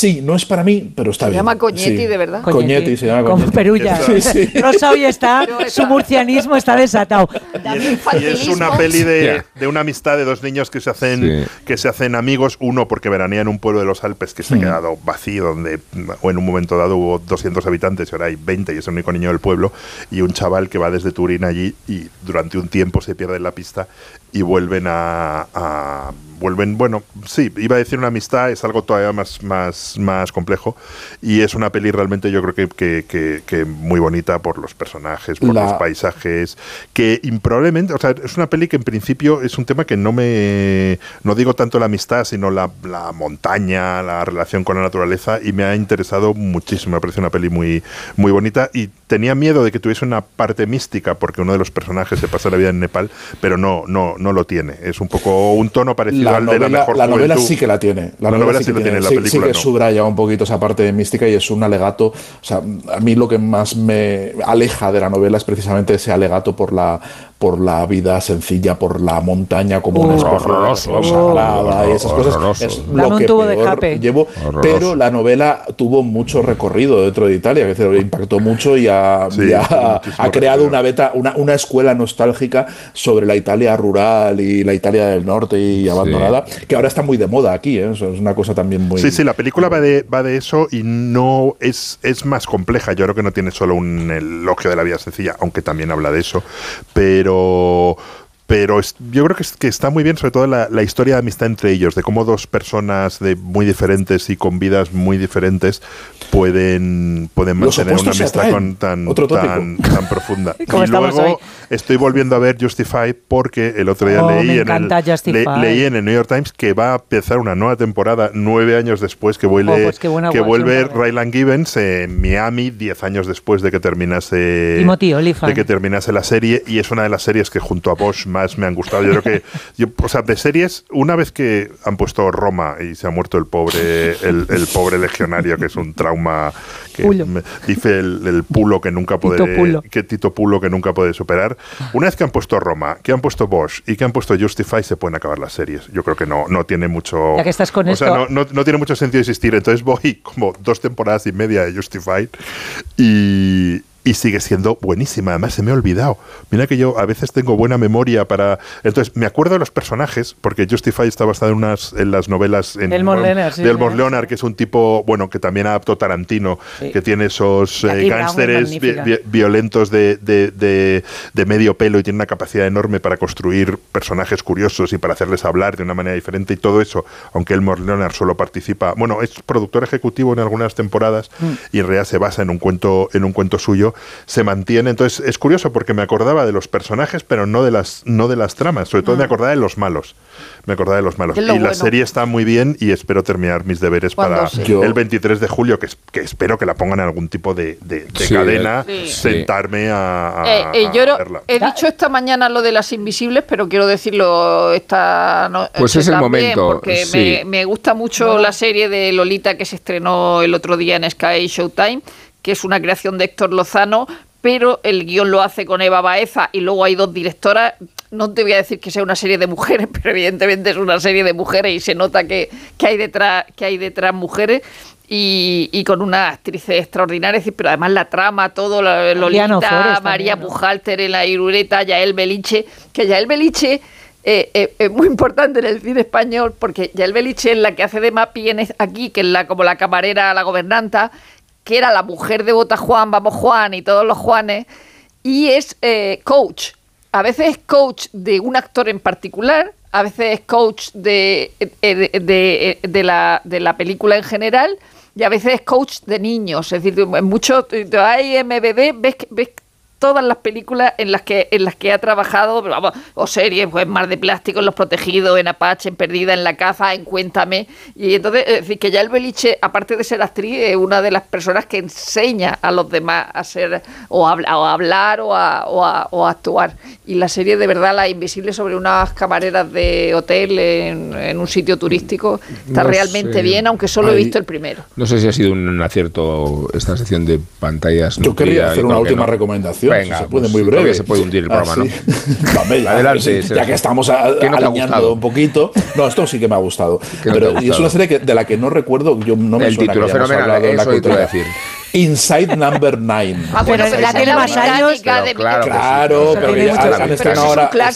Sí, no es para mí, pero está Se bien. llama Coñetti, Sí. de verdad. Coñetti, se llama Como. Perulla. Sí, sí. Rosa hoy está, su murcianismo está desatado. Y es, y es una peli de, de una amistad de dos niños que se hacen Sí. que se hacen amigos, uno porque veranea en un pueblo de los Alpes que se ha quedado vacío, donde o en un momento dado hubo 200 habitantes y ahora hay 20 y es el único niño del pueblo, y un chaval que va desde Turín allí y durante un tiempo se pierde en la pista y vuelven a, a- vuelven, bueno, sí, iba a decir una amistad, es algo todavía más, más, más complejo y es una peli realmente yo creo que, que- que- que muy bonita por los personajes, por La- los paisajes, que improbablemente, o sea, es una peli que en principio es un tema que no me, no digo tanto la amistad, sino la, la montaña, la relación con la naturaleza y me ha interesado muchísimo, me parece una peli muy, muy bonita y tenía miedo de que tuviese una parte mística porque uno de los personajes se pasa la vida en Nepal, pero no, no, no lo tiene, es un poco un tono parecido La al de la novela, mejor la novela juventud. sí que la tiene. La novela sí lo tiene, la sí, película sí que no. Subraya un poquito esa parte mística y es un alegato. O sea, a mí lo que más me aleja de la novela es precisamente ese alegato por la por la vida sencilla, por la montaña como una de Horroroso, cosa sagrada y esas cosas. horroroso. Es Dame lo un que tubo de peor escape. llevo. Horroroso. Pero la novela tuvo mucho recorrido dentro de Italia, que impactó mucho y ha, Sí, y ha- creado una beta, una, una escuela nostálgica sobre la Italia rural y la Italia del norte y abandonada, que ahora está muy de moda aquí, ¿eh? Eso es una cosa también muy... Sí, sí, la película va de, va de eso y no es, es más compleja. Yo creo que no tiene solo un elogio de la vida sencilla, aunque también habla de eso. Pero, ろ pero es- yo creo que, es- que está muy bien, sobre todo la, la historia de amistad entre ellos, de cómo dos personas de muy diferentes y con vidas muy diferentes pueden, pueden mantener una amistad con tan, tan, tan profunda. Y luego hoy. estoy volviendo a ver Justify porque el otro día Oh, leí, en el, le- leí en el New York Times que va a empezar una nueva temporada nueve años después que vuelve, Oh, pues que guay, vuelve. Ryland Gibbons en Miami diez años después de que terminase Timothy de que terminase la serie y es una de las series que junto a Bosch más me han gustado. Yo creo que, yo, o sea, de series, una vez que han puesto Roma y se ha muerto el pobre, el, el pobre legionario, que es un trauma que Pulo. me- dice el, el Pulo que nunca Tito puede, Pulo. que Tito Pulo que nunca puede superar. Una vez que han puesto Roma, que han puesto Bosch y que han puesto Justify, se pueden acabar las series. Yo creo que no, no tiene mucho. Ya que estás con o sea, esto- no, no, no tiene mucho sentido existir. Entonces voy como dos temporadas y media de Justified y, y sigue siendo buenísima. Además, se me ha olvidado. Mira que yo a veces tengo buena memoria para. Entonces, me acuerdo de los personajes, porque Justified está basada en, unas, en las novelas en, Elmore Leonard, sí, de sí. Leonard, que es un tipo, bueno, que también adaptó Tarantino, Sí. que tiene esos eh, gánsteres vi- magnífica. vi- violentos de, de- de- de medio pelo y tiene una capacidad enorme para construir personajes curiosos y para hacerles hablar de una manera diferente y todo eso, aunque Elmore Leonard solo participa, bueno, es productor ejecutivo en algunas temporadas Mm. y en realidad se basa en un cuento en un cuento suyo, se mantiene, entonces es curioso porque me acordaba de los personajes, pero no de las no de las tramas, sobre todo me acordaba de los malos. Me acordaba de los malos. Es Y lo la bueno. serie está muy bien y espero terminar mis deberes para sí. El 23 de julio, que, es- que espero que la pongan en algún tipo de, de- de Sí, cadena, Sí. sentarme a, a- Eh, eh, a yo no- verla. he dicho esta mañana lo de las invisibles, pero quiero decirlo esta no- Pues es el también, momento, Porque sí. me, me gusta mucho la serie de Lolita que se estrenó el otro día en Sky Showtime, que es una creación de Héctor Lozano, pero el guion lo hace con Eva Baeza y luego hay dos directoras. No te voy a decir que sea una serie de mujeres, pero evidentemente es una serie de mujeres y se nota que, que hay detrás que hay detrás mujeres. Y, y con unas actrices extraordinarias, pero además la trama, todo, la, Lolita, María. Pujalter en la Irureta, Yael Beliche, que Yael Beliche eh, eh, es muy importante en el cine español porque Yael Beliche es la que hace de Mapi en aquí, que es la, como la camarera, la gobernanta, que era la mujer de Bota Juan, Vamos Juan y todos los Juanes, y es eh, coach. A veces es coach de un actor en particular, a veces es coach de, eh, de, de- de la, película en general, y a veces es coach de niños. Es decir, muchos hay MBD, ves, ves todas las películas en las que en las que ha trabajado, vamos, o series, pues Mar de Plástico, en Los Protegidos, en Apache, en Perdida, en La Caza, en Cuéntame. Y entonces, es decir, que ya el Beliche, aparte de ser actriz, es una de las personas que enseña a los demás a ser, o a, habla- o a hablar, o a, o a- o a actuar. Y la serie, de verdad, La Invisible, sobre unas camareras de hotel en, en un sitio turístico, está No realmente sé. bien, aunque solo he visto el primero. No sé si ha sido un acierto esta sección de pantallas. Yo nuclear, hacer una última no. recomendación, Venga, si se puede, pues, muy breve. se puede hundir el Ah, programa. Pamela, Adelante, ya que estamos a- ¿Qué no un poquito. No, esto sí que me ha gustado. ¿Qué no y es una serie que, de la que no recuerdo, yo no me El suena título, que fenomenal, hablado en la eso te iba a decir. Inside Number Nine. Ah, Pero pero la tiene más años. de Pero claro, Claro, pero que mucho han, Pero estrenado eso es un ahora la,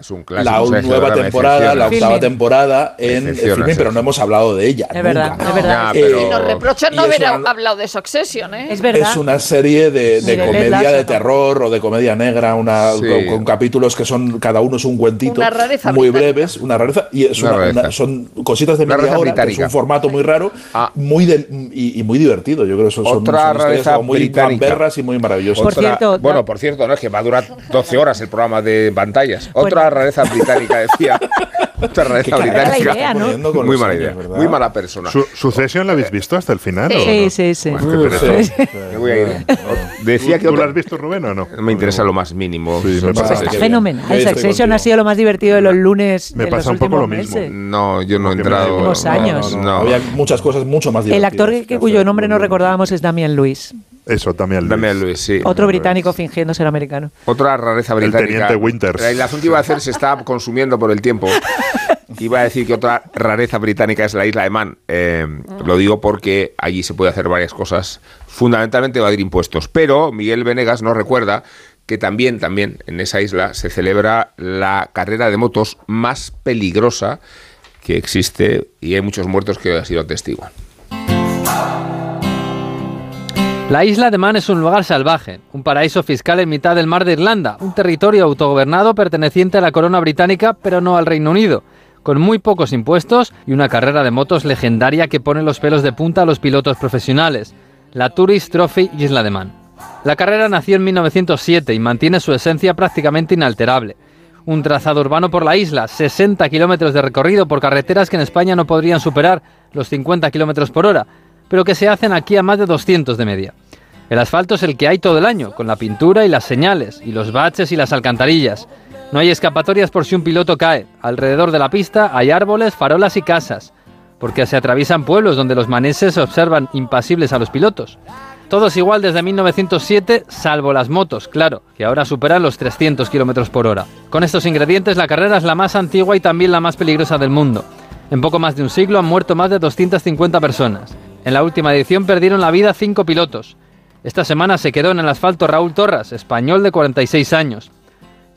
Es un clásico, la Sergio, nueva temporada, la octava temporada en el filming, pero no hemos hablado de ella. Es verdad, nunca. es verdad. Ya, pero- Y nos reprochan no haber una- hablado de Succession, ¿eh? Es verdad. Es una serie de, comedia de terror o de comedia negra, una, con, capítulos que son, cada uno es un cuentito, Una rareza muy breves, una rareza, y es Una una- rareza. una- son cositas de media hora, es un formato muy raro, Ah. muy del- y, y muy divertido. Yo creo que son, son- Otra rareza muy británica. gamberras y muy maravillosas. Por cierto, bueno, por cierto, no es que va a durar 12 horas el programa de pantallas. Otra rareza británica decía. Cara británica. idea, ¿no? Muy mala idea. ¿verdad? Muy mala persona. Su, ¿Sucesión la habéis visto hasta el final? o Sí, no? sí, sí. Pues qué pereza. Me voy a ir. Decía que ¿Tú la has visto, Rubén, o no? No me interesa lo más mínimo. Sí, me pasa. Está fenomenal. Succession ha sido lo más divertido de los lunes Me de pasa los un poco lo mismo. meses. No, yo no he entrado. Unos no, años. No, Había muchas cosas mucho más El divertidas. actor que, cuyo nombre no recordábamos es Damian Lewis, Eso, también. Dame a Luis, sí. otro británico fingiendo ser americano. Otra rareza El británica. teniente Winters. El asunto que iba a hacer se está consumiendo por el tiempo. Iba a decir que otra rareza británica es la isla de Man. Eh, lo digo porque allí se puede hacer varias cosas, fundamentalmente evadir impuestos. Pero Miguel Venegas nos recuerda que también, también en esa isla se celebra la carrera de motos más peligrosa que existe y hay muchos muertos que han sido testigo. La isla de Man es un lugar salvaje, un paraíso fiscal en mitad del mar de Irlanda, un territorio autogobernado perteneciente a la corona británica pero no al Reino Unido, con muy pocos impuestos y una carrera de motos legendaria que pone los pelos de punta a los pilotos profesionales, la Tourist Trophy Isla de Man. La carrera nació en 1907 y mantiene su esencia prácticamente inalterable. Un trazado urbano por la isla, 60 kilómetros de recorrido por carreteras que en España no podrían superar los 50 kilómetros por hora, pero que se hacen aquí a más de 200 de media. El asfalto es el que hay todo el año, con la pintura y las señales, y los baches y las alcantarillas. No hay escapatorias por si un piloto cae. Alrededor de la pista hay árboles, farolas y casas, porque se atraviesan pueblos donde los maneses observan impasibles a los pilotos. Todos igual desde 1907, salvo las motos, claro, que ahora superan los 300 km por hora. Con estos ingredientes, la carrera es la más antigua y también la más peligrosa del mundo. En poco más de un siglo han muerto más de 250 personas. En la última edición perdieron la vida cinco pilotos. Esta semana se quedó en el asfalto Raúl Torras, español de 46 años.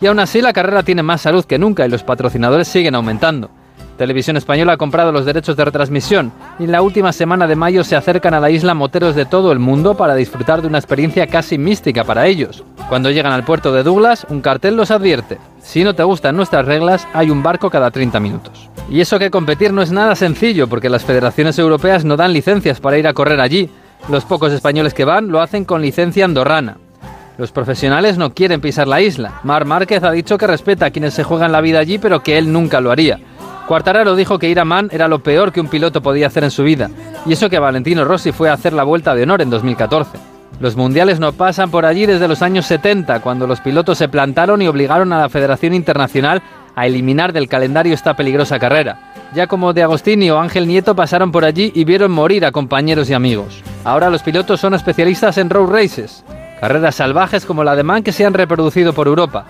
Y aún así la carrera tiene más salud que nunca y los patrocinadores siguen aumentando. Televisión Española ha comprado los derechos de retransmisión y en la última semana de mayo se acercan a la isla moteros de todo el mundo para disfrutar de una experiencia casi mística para ellos. Cuando llegan al puerto de Douglas, un cartel los advierte. Si no te gustan nuestras reglas, hay un barco cada 30 minutos. Y eso que competir no es nada sencillo porque las federaciones europeas no dan licencias para ir a correr allí. Los pocos españoles que van lo hacen con licencia andorrana. Los profesionales no quieren pisar la isla. Mar Márquez ha dicho que respeta a quienes se juegan la vida allí, pero que él nunca lo haría. Cuartararo dijo que ir a Man era lo peor que un piloto podía hacer en su vida, y eso que Valentino Rossi fue a hacer la vuelta de honor en 2014. Los mundiales no pasan por allí desde los años 70, cuando los pilotos se plantaron y obligaron a la Federación Internacional a eliminar del calendario esta peligrosa carrera. Ya como De Agostini o Ángel Nieto pasaron por allí y vieron morir a compañeros y amigos. Ahora los pilotos son especialistas en road races, carreras salvajes como la de Man que se han reproducido por Europa.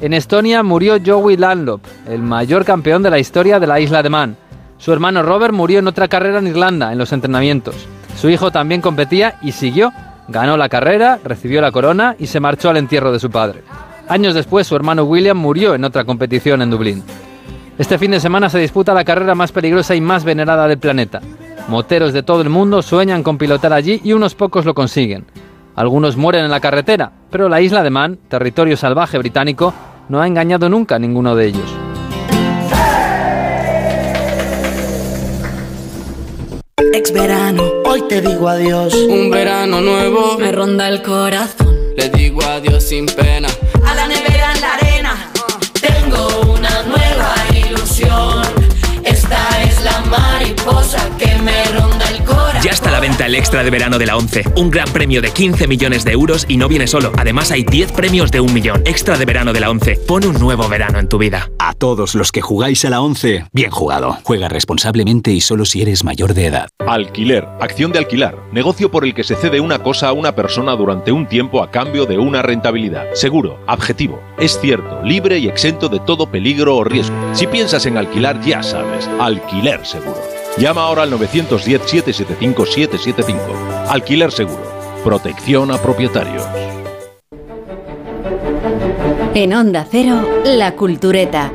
En Estonia murió Joey Landlop, el mayor campeón de la historia de la isla de Man. Su hermano Robert murió en otra carrera en Irlanda, en los entrenamientos. Su hijo también competía y siguió. Ganó la carrera, recibió la corona y se marchó al entierro de su padre. Años después, su hermano William murió en otra competición en Dublín. Este fin de semana se disputa la carrera más peligrosa y más venerada del planeta. Moteros de todo el mundo sueñan con pilotar allí y unos pocos lo consiguen. Algunos mueren en la carretera, pero la isla de Man, territorio salvaje británico, no ha engañado nunca a ninguno de ellos. Ex verano, hoy te digo adiós. Un verano nuevo me ronda el corazón. Le digo adiós sin pena. Mariposa que me ronda el corazón. Ya está a la venta el extra de verano de la 11. Un gran premio de 15 millones de euros y no viene solo. Además hay 10 premios de un millón. Extra de verano de la 11. Pone un nuevo verano en tu vida. A todos los que jugáis a la 11, bien jugado. Juega responsablemente y solo si eres mayor de edad. Alquiler. Acción de alquilar. Negocio por el que se cede una cosa a una persona durante un tiempo a cambio de una rentabilidad. Seguro. Objetivo. Es cierto. Libre y exento de todo peligro o riesgo. Si piensas en alquilar, ya sabes. Alquiler seguro. Llama ahora al 910-775-775. Alquiler seguro. Protección a propietarios. En Onda Cero, La Cultureta.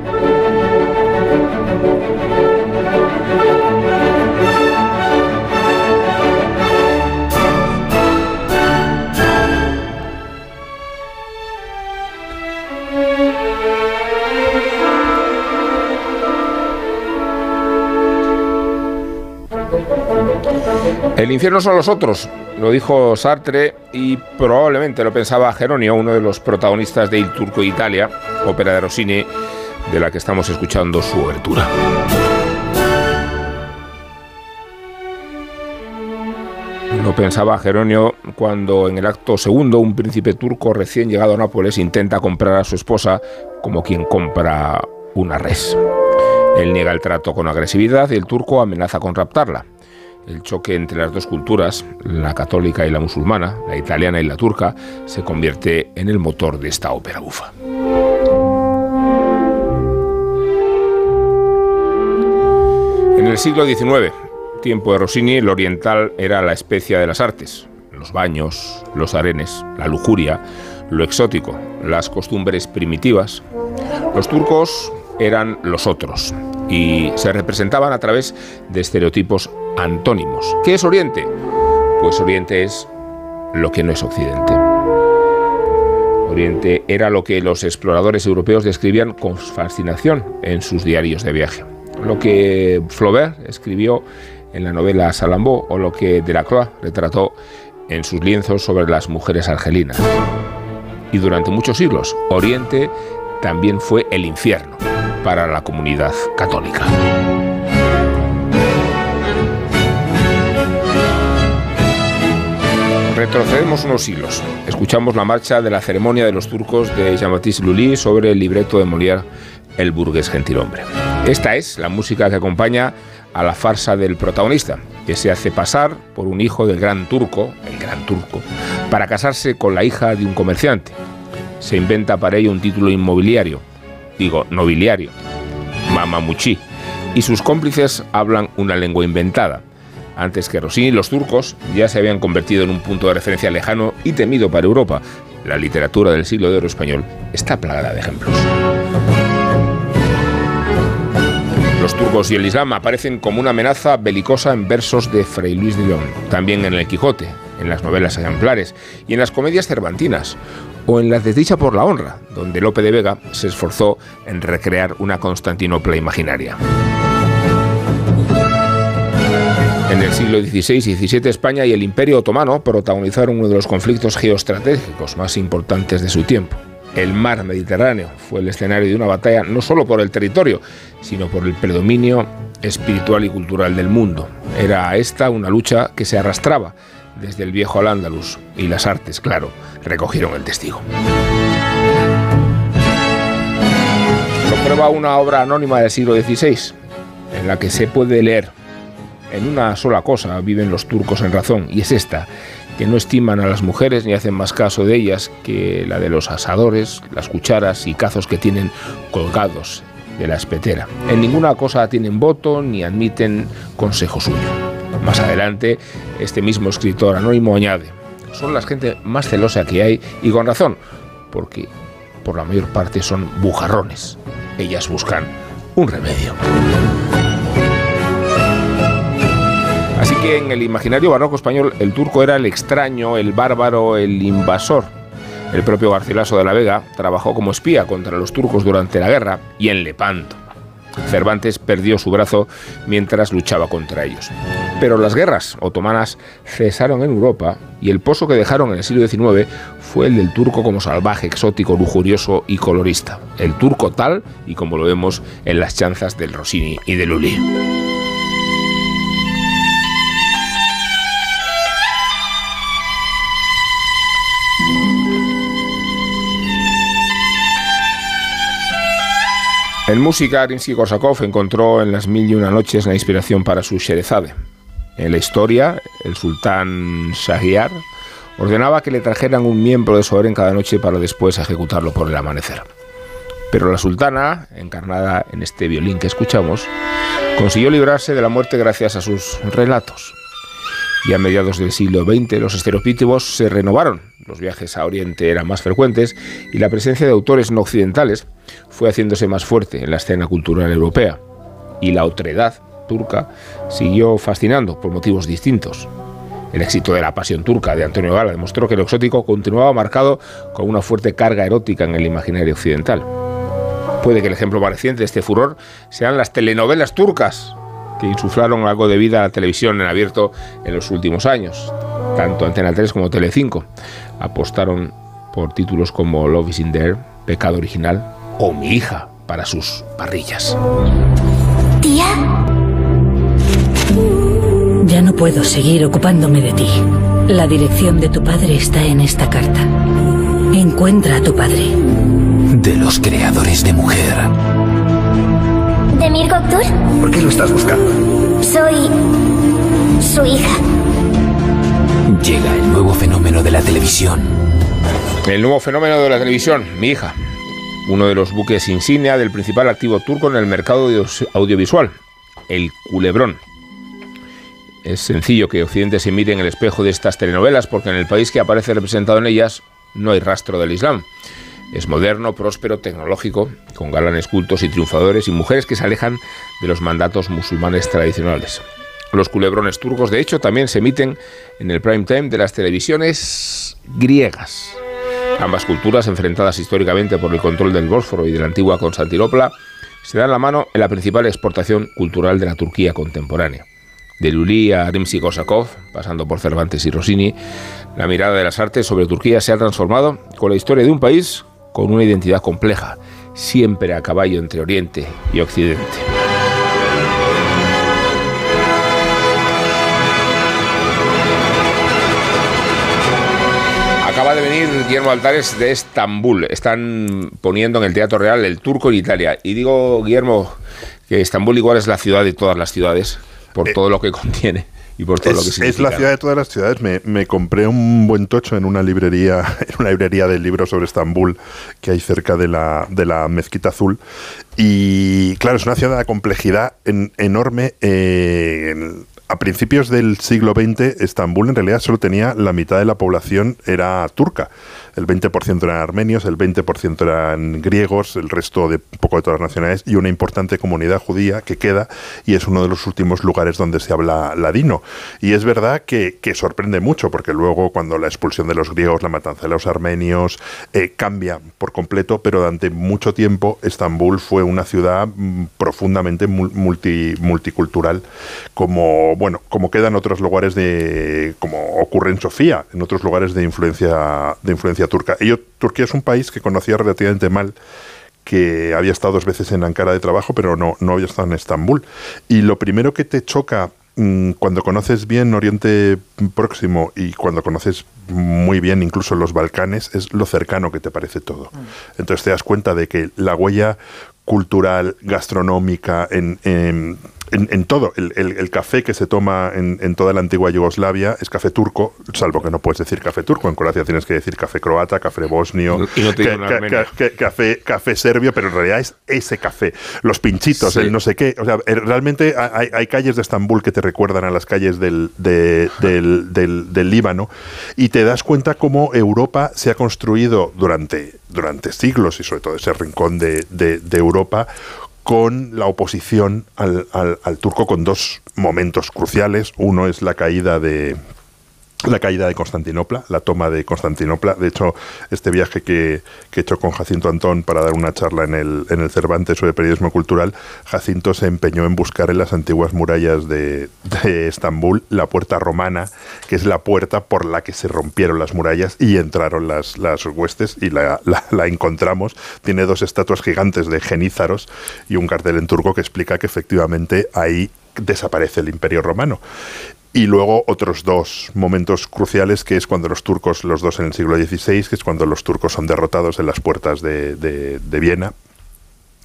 El infierno son los otros, lo dijo Sartre y probablemente lo pensaba Geronio, uno de los protagonistas de Il Turco Italia, ópera de Rossini, de la que estamos escuchando su obertura. Lo pensaba Geronio cuando en el acto segundo un príncipe turco recién llegado a Nápoles intenta comprar a su esposa como quien compra una res. Él niega el trato con agresividad y el turco amenaza con raptarla. El choque entre las dos culturas, la católica y la musulmana, la italiana y la turca, se convierte en el motor de esta ópera bufa. En el siglo XIX, tiempo de Rossini, el oriental era la especia de las artes. Los baños, los arenes, la lujuria, lo exótico, las costumbres primitivas. Los turcos eran los otros y se representaban a través de estereotipos antónimos. ¿Qué es Oriente? Pues Oriente es lo que no es Occidente. Oriente era lo que los exploradores europeos describían con fascinación en sus diarios de viaje. Lo que Flaubert escribió en la novela Salammbô o lo que Delacroix retrató en sus lienzos sobre las mujeres argelinas. Y durante muchos siglos, Oriente también fue el infierno para la comunidad católica. Retrocedemos unos siglos. Escuchamos la marcha de la ceremonia de los turcos de Jean-Baptiste Lully sobre el libreto de Molière, El burgués gentilhombre. Esta es la música que acompaña a la farsa del protagonista, que se hace pasar por un hijo del gran turco, el gran turco, para casarse con la hija de un comerciante. Se inventa para ello un título inmobiliario, digo, nobiliario, Mamamuchi, y sus cómplices hablan una lengua inventada. Antes que Rossini, los turcos ya se habían convertido en un punto de referencia lejano y temido para Europa. La literatura del siglo de oro español está plagada de ejemplos. Los turcos y el Islam aparecen como una amenaza belicosa en versos de Fray Luis de León, también en el Quijote, en las novelas ejemplares y en las comedias cervantinas, o en la Desdicha por la Honra, donde Lope de Vega se esforzó en recrear una Constantinopla imaginaria. En el siglo XVI y XVII España y el Imperio Otomano protagonizaron uno de los conflictos geoestratégicos más importantes de su tiempo. El mar Mediterráneo fue el escenario de una batalla no solo por el territorio, sino por el predominio espiritual y cultural del mundo. Era esta una lucha que se arrastraba desde el viejo al Andalus y las artes, claro, recogieron el testigo. Lo prueba una obra anónima del siglo XVI, en la que se puede leer en una sola cosa viven los turcos en razón, y es esta, que no estiman a las mujeres ni hacen más caso de ellas que la de los asadores, las cucharas y cazos que tienen colgados de la espetera. En ninguna cosa tienen voto ni admiten consejo suyo. Más adelante, este mismo escritor anónimo añade, son la gente más celosa que hay y con razón, porque por la mayor parte son bujarrones. Ellas buscan un remedio. Así que en el imaginario barroco español el turco era el extraño, el bárbaro, el invasor. El propio Garcilaso de la Vega trabajó como espía contra los turcos durante la guerra y en Lepanto. Cervantes perdió su brazo mientras luchaba contra ellos. Pero las guerras otomanas cesaron en Europa y el pozo que dejaron en el siglo XIX fue el del turco como salvaje, exótico, lujurioso y colorista. El turco tal y como lo vemos en las chanzas del Rossini y de Lully. En música, Rimsky-Korsakov encontró en las mil y una noches la inspiración para su Sherezade. En la historia, el sultán Shahriar ordenaba que le trajeran un miembro de su harén cada noche para después ejecutarlo por el amanecer. Pero la sultana, encarnada en este violín que escuchamos, consiguió librarse de la muerte gracias a sus relatos. Y a mediados del siglo XX los estereotipos se renovaron, los viajes a Oriente eran más frecuentes y la presencia de autores no occidentales fue haciéndose más fuerte en la escena cultural europea. Y la otredad turca siguió fascinando por motivos distintos. El éxito de la pasión turca de Antonio Gala demostró que lo exótico continuaba marcado con una fuerte carga erótica en el imaginario occidental. Puede que el ejemplo más reciente de este furor sean las telenovelas turcas, que insuflaron algo de vida a la televisión en abierto en los últimos años. Tanto Antena 3 como Telecinco apostaron por títulos como Love is in There, Pecado Original o Mi hija para sus parrillas. Tía. Ya no puedo seguir ocupándome de ti. La dirección de tu padre está en esta carta. Encuentra a tu padre. De los creadores de mujer. ¿De Mirko ¿Por qué lo estás buscando? Soy su hija. Llega el nuevo fenómeno de la televisión. El nuevo fenómeno de la televisión, mi hija. Uno de los buques insignia del principal activo turco en el mercado audiovisual, el culebrón. Es sencillo que Occidente se mire en el espejo de estas telenovelas porque en el país que aparece representado en ellas no hay rastro del Islam. Es moderno, próspero, tecnológico, con galanes cultos y triunfadores y mujeres que se alejan de los mandatos musulmanes tradicionales. los culebrones turcos. De hecho, también se emiten en el prime time de las televisiones griegas. Ambas culturas, enfrentadas históricamente por el control del Bósforo y de la antigua Constantinopla, se dan la mano en la principal exportación cultural de la Turquía contemporánea. De Lully a Rimsky-Korsakov, pasando por Cervantes y Rossini, la mirada de las artes sobre Turquía se ha transformado con la historia de un país con una identidad compleja, siempre a caballo entre Oriente y Occidente. Acaba de venir Guillermo Altares de Estambul. Están poniendo en el Teatro Real el turco en Italia. Y digo, Guillermo, que Estambul igual es la ciudad de todas las ciudades, por todo lo que contiene y por todo es, lo que significa. es la ciudad de todas las ciudades. Me, me compré un buen tocho en una librería, en una librería de libros sobre Estambul que hay cerca de la, de la Mezquita Azul. Y claro, es una ciudad de complejidad en- enorme. eh, en- a principios del siglo XX, Estambul en realidad solo tenía la mitad de la población era turca. El 20% eran armenios, el 20% eran griegos, el resto de poco de todas las nacionalidades y una importante comunidad judía que queda y es uno de los últimos lugares donde se habla ladino. Y es verdad que, que sorprende mucho porque luego cuando la expulsión de los griegos, la matanza de los armenios, eh, cambia por completo, pero durante mucho tiempo Estambul fue una ciudad mm, profundamente mul- multi- multicultural, como bueno, como queda en otros lugares de, como ocurre en Sofía, en otros lugares de influencia de influencia turca. Turquía es un país que conocía relativamente mal que había estado dos veces en Ankara de trabajo, pero no, no había estado en Estambul. Y lo primero que te choca mm, cuando conoces bien Oriente Próximo y cuando conoces muy bien incluso los Balcanes es lo cercano que te parece todo. Entonces te das cuenta de que la huella cultural, gastronómica, en, en, en- en todo, el, el- el café que se toma en, en toda la antigua Yugoslavia es café turco, salvo que no puedes decir café turco, en Croacia tienes que decir café croata, café bosnio, Y no ca- ca- ca- café, café serbio, pero en realidad es ese café. Los pinchitos, Sí. el no sé qué. O sea, realmente ha- hay, hay calles de Estambul que te recuerdan a las calles del, de- del, del- del Líbano y te das cuenta cómo Europa se ha construido durante, durante siglos y sobre todo ese rincón de, de- de Europa con la oposición al, al- al turco con dos momentos cruciales. Uno es la caída de, la caída de Constantinopla, la toma de Constantinopla. De hecho, este viaje que, que he hecho con Jacinto Antón para dar una charla en el, en el Cervantes sobre periodismo cultural, Jacinto se empeñó en buscar en las antiguas murallas de, de Estambul la puerta romana, que es la puerta por la que se rompieron las murallas y entraron las, las huestes y la, la- la encontramos. Tiene dos estatuas gigantes de genízaros y un cartel en turco que explica que efectivamente ahí desaparece el imperio romano. Y luego otros dos momentos cruciales, que es cuando los turcos, los dos en el siglo XVI, que es cuando los turcos son derrotados en las puertas de, de- de Viena,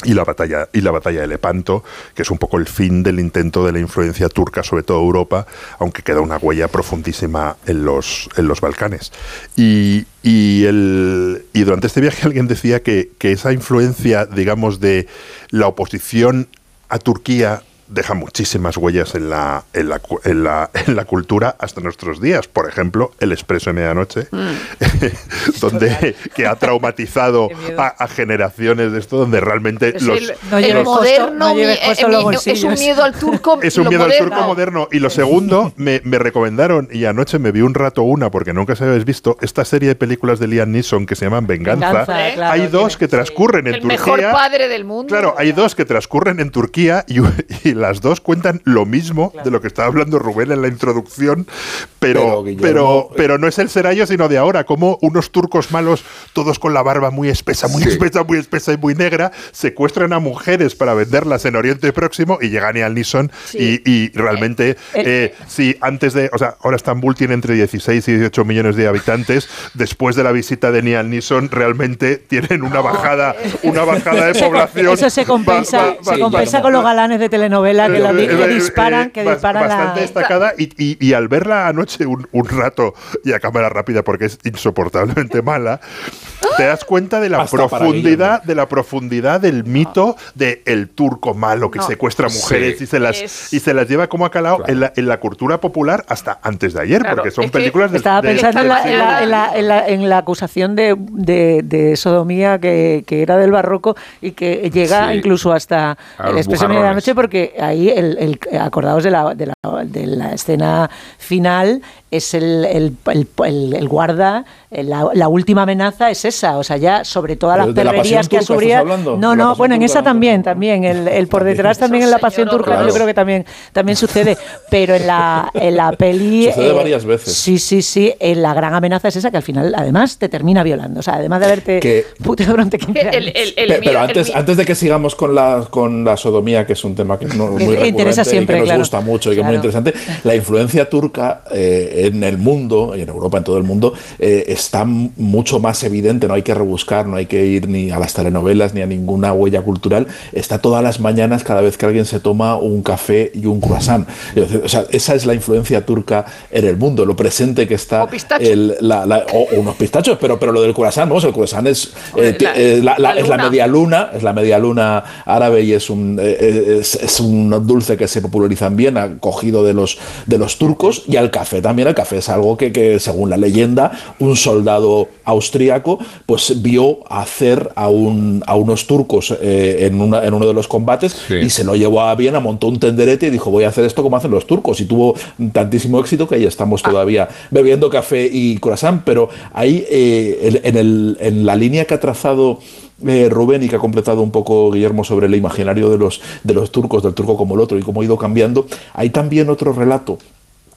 y la batalla y la batalla de Lepanto, que es un poco el fin del intento de la influencia turca sobre toda Europa, aunque queda una huella profundísima en los en los Balcanes. Y, y el, y durante este viaje alguien decía que, que esa influencia, digamos, de la oposición a Turquía deja muchísimas huellas en la, en la, cu- en la, en la cultura hasta nuestros días. Por ejemplo, el expreso de medianoche, donde que ha traumatizado a, a generaciones de esto, donde realmente Es los, el, No el moderno no mi- eh, los es un miedo al turco. es un miedo al turco moderno. Y lo segundo, me, me recomendaron, y anoche me vi un rato una, porque nunca se habéis visto, esta serie de películas de Liam Neeson que se llaman Venganza. Venganza, claro, hay dos que transcurren en El Turquía. mejor padre del mundo. Claro, hay dos que transcurren en Turquía y, y las dos cuentan lo mismo de lo que estaba hablando Rubén en la introducción, pero, Pero, pero, Guillermo, pero, no es el Serayo, sino de ahora, como unos turcos malos, todos con la barba muy espesa, muy Sí. espesa, muy espesa y muy negra, secuestran a mujeres para venderlas en Oriente Próximo y llegan a Nison Sí. y, y realmente, eh, sí, antes de, o sea, ahora Estambul tiene entre 16 y 18 millones de habitantes, después de la visita de Niall Neeson realmente tienen una bajada, una bajada de población. Eso se compensa, va- va- se compensa con los galanes de que, di- que disparan, que disparan la... bastante destacada y, y- y al verla anoche un, un rato y a cámara rápida porque es insoportablemente mala te das cuenta de la Hasta profundidad de la profundidad del mito de el turco malo que No. secuestra mujeres Sí. y se las Es- y se las lleva como a calado en, la, en la cultura popular hasta antes de ayer Claro, porque son es que películas de, Estaba de- pensando en del la, en, la, en, la, en, la, en la acusación de, de, de sodomía que, que era del barroco y que llega Sí. incluso hasta A el expreso de bujarrones. medianoche porque ahí, el, el- de la, de, la, de la escena final, es el, el, el- el- el guarda, eh, la, la última amenaza es esa, o sea, ya sobre todas las ¿De- de la perrerías que hablando? No, ¿De la no, bueno, en esa no? también, también, el, el por detrás también en la pasión turca, Claro. yo creo que también, también sucede, pero en la, en la peli... eh, Sucede varias veces. Sí, sí, sí, eh, la gran amenaza es esa que al final además te termina violando, o sea, además de haberte Que- puteado durante 15 años. El- el- el Pe- mío- pero el antes, antes de que sigamos con la, con la sodomía, que es un tema que es no- muy Que recurrente interesa siempre, y que nos claro. gusta mucho y que es muy interesante, la influencia turca eh, en el mundo, y en Europa, en todo el mundo, eh, está mucho más evidente, no hay que rebuscar, no hay que ir ni a las telenovelas ni a ninguna huella cultural, está todas las mañanas cada vez que alguien se toma un café y un croissant. O sea, esa es la influencia turca en el mundo, lo presente que está el- la- la- o, o unos pistachos, pero, pero lo del croissant, vamos, el croissant es, eh, la- eh, la- es la media luna, es la media luna árabe y es un, es, es un dulce que se popularizan bien, acogido de los, de los turcos, y al café también, el café es algo que, que, según la leyenda, un soldado austríaco pues vio hacer a, un, a unos turcos eh, en, una- en uno de los combates y se lo llevó a Viena, montó un tenderete y dijo voy a hacer esto como hacen los turcos y tuvo tantísimo éxito que ahí estamos todavía bebiendo café y croissant, pero ahí eh, en, en el- en la línea que ha trazado eh, Rubén y que ha completado un poco Guillermo sobre el imaginario de los, de los turcos, del turco como el otro y cómo ha ido cambiando, hay también otro relato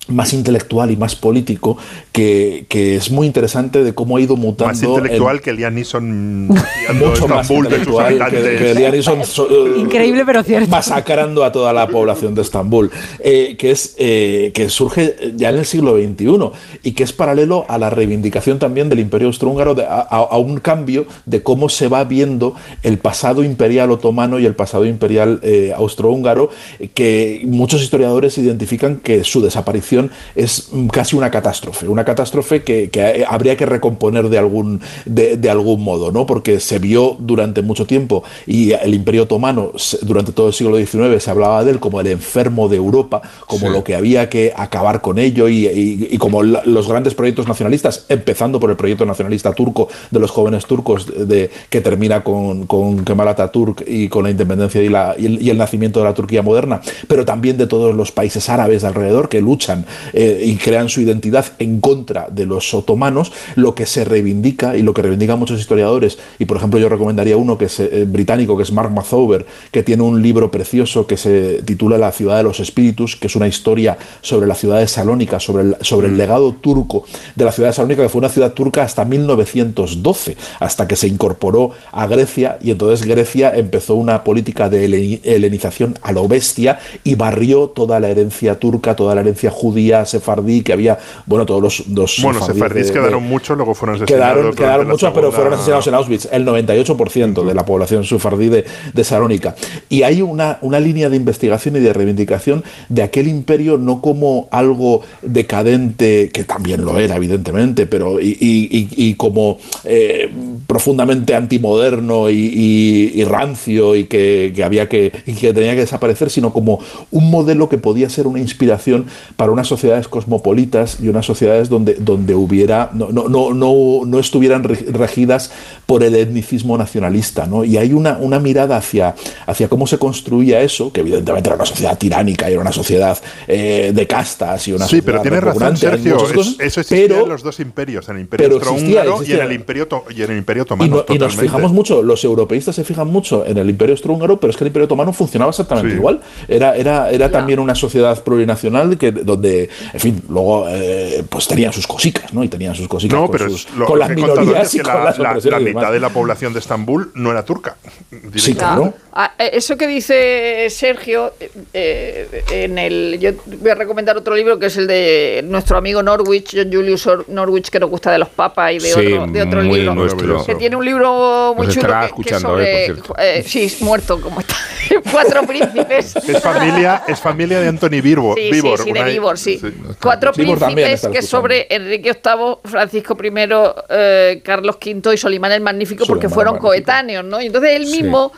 más intelectual y más político que, que es muy interesante de cómo ha ido mutando Más intelectual el- que Liam Neeson mucho más Estambul de sus intelectual que, que Liam Neeson so- eh, Increíble, pero cierto. masacrando a toda la población de Estambul, eh, que, es, eh, que surge ya en el siglo XXI y que es paralelo a la reivindicación también del Imperio Austrohúngaro, de- a, un cambio de cómo se va viendo el pasado imperial otomano y el pasado imperial eh, austrohúngaro, que muchos historiadores identifican que su desaparición es casi una catástrofe, una catástrofe que, que, habría que recomponer de algún, de, de algún modo, ¿no? porque se vio durante mucho tiempo y el Imperio Otomano durante todo el siglo XIX se hablaba de él como el enfermo de Europa, como Sí. lo que había que acabar con ello y, y- y como la- los grandes proyectos nacionalistas, empezando por el proyecto nacionalista turco de los jóvenes turcos de, que termina con, con Kemal Atatürk y con la independencia y, la- y el, y el nacimiento de la Turquía moderna, pero también de todos los países árabes de alrededor que luchan eh, y crean su identidad en contra de los otomanos, lo que se reivindica y lo que reivindican muchos historiadores, y por ejemplo yo recomendaría uno que es eh, británico, que es Mark Mathover, que tiene un libro precioso que se titula La ciudad de los espíritus, que es una historia sobre la ciudad de Salónica, sobre el, sobre el legado turco de la ciudad de Salónica, que fue una ciudad turca hasta 1912, hasta que se incorporó a Grecia, y entonces Grecia empezó una política de helen- helenización a lo bestia y barrió toda la herencia turca, toda la herencia judía, sefardí, que había, bueno, todos los, los Bueno, sefardíes de- quedaron muchos, luego fueron asesinados. Quedaron, quedaron muchos, pero segunda- fueron asesinados en Auschwitz, el 98% de la población sefardí de, de Salónica. Y hay una, una línea de investigación y de reivindicación de aquel imperio no como algo decadente, que también lo era, evidentemente, pero y, y- y- como eh, profundamente antimoderno y, y- rancio y que, que había que, y que tenía que desaparecer, sino como un modelo que podía ser una inspiración para unas sociedades cosmopolitas y unas sociedades donde, donde hubiera, no, no, no, no, no estuvieran reg- regidas por el etnicismo nacionalista. ¿no? Y hay una, una mirada hacia, hacia cómo se construía eso, que evidentemente era una sociedad tiránica y era una sociedad eh, de castas y una Sí, sociedad pero tienes razón, Sergio. cosas, eso existía pero- en los dos imperios, en el imperio austrohúngaro y en el imperio, y en el imperio y, otomano. no- y nos fijamos mucho, los europeístas se fijan mucho en el imperio austrohúngaro, pero es que el imperio otomano funcionaba exactamente Sí. igual. Era, era, era también una sociedad plurinacional que, donde, en fin, luego eh, pues tenían sus cositas, ¿no? Y tenían sus cositas No, con, pero sus- es lo con las que he contado antes, minorías y que con la, las la- opresiones la y mitad demás. de la población de Estambul no era turca. Sí, claro. Ah, eh, eso que dice Sergio, eh, eh, en el, yo voy a recomendar otro libro que es el de nuestro amigo Norwich, John Julius Or- Norwich, que nos gusta de los papas y de, Sí, otro, de otro libro. nuestro. Que tiene un libro muy Nos chulo que- que, escuchando sobre, por eh, sí, muerto como está. Cuatro príncipes. Es familia, es familia de Anthony Vibor. Sí, Vibor, sí, sí, de Sí. Cuatro príncipes que escuchando. sobre Enrique VIII, Francisco I, eh, Carlos V y Solimán el Magnífico, porque fueron Magnífico. coetáneos, ¿no? Y entonces él Sí. mismo,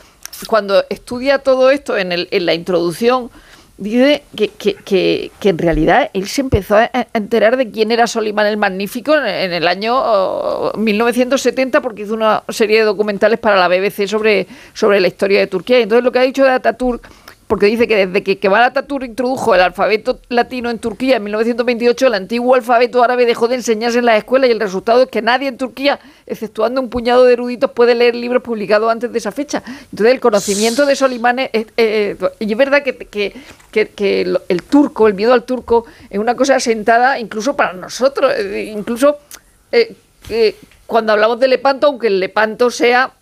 cuando estudia todo esto en, el, en la introducción, dice que, que, que, que en realidad él se empezó a enterar de quién era Solimán el Magnífico en, en el año oh, 1970 porque hizo una serie de documentales para la BBC sobre, sobre la historia de Turquía. Y entonces lo que ha dicho de Ataturk porque dice que desde que Kemal Atatürk introdujo el alfabeto latino en Turquía en 1928, el antiguo alfabeto árabe dejó de enseñarse en las escuelas y el resultado es que nadie en Turquía, exceptuando un puñado de eruditos, puede leer libros publicados antes de esa fecha. Entonces, el conocimiento de esos imanes, es- eh, y es verdad que, que- que- el turco, el miedo al turco, es una cosa asentada incluso para nosotros, eh, incluso eh, eh, cuando hablamos de Lepanto, aunque el Lepanto sea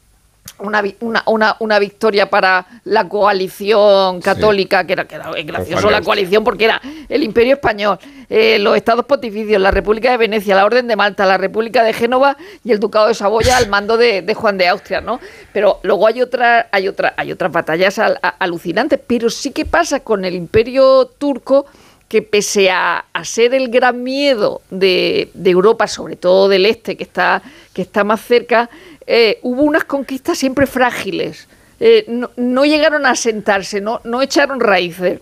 una, una, una, victoria para la coalición católica, que era, que era gracioso la coalición porque era el Imperio Español, eh, los Estados Pontificios, la República de Venecia, la Orden de Malta, la República de Génova y el Ducado de Saboya al mando de, de Juan de Austria, ¿no? Pero luego hay otra, hay otra, hay otras batallas al- a- alucinantes, pero sí que pasa con el Imperio turco que pese a, a ser el gran miedo de, de Europa, sobre todo del este, que está, que está más cerca, eh, hubo unas conquistas siempre frágiles. Eh, no, no llegaron a asentarse, no, no echaron raíces.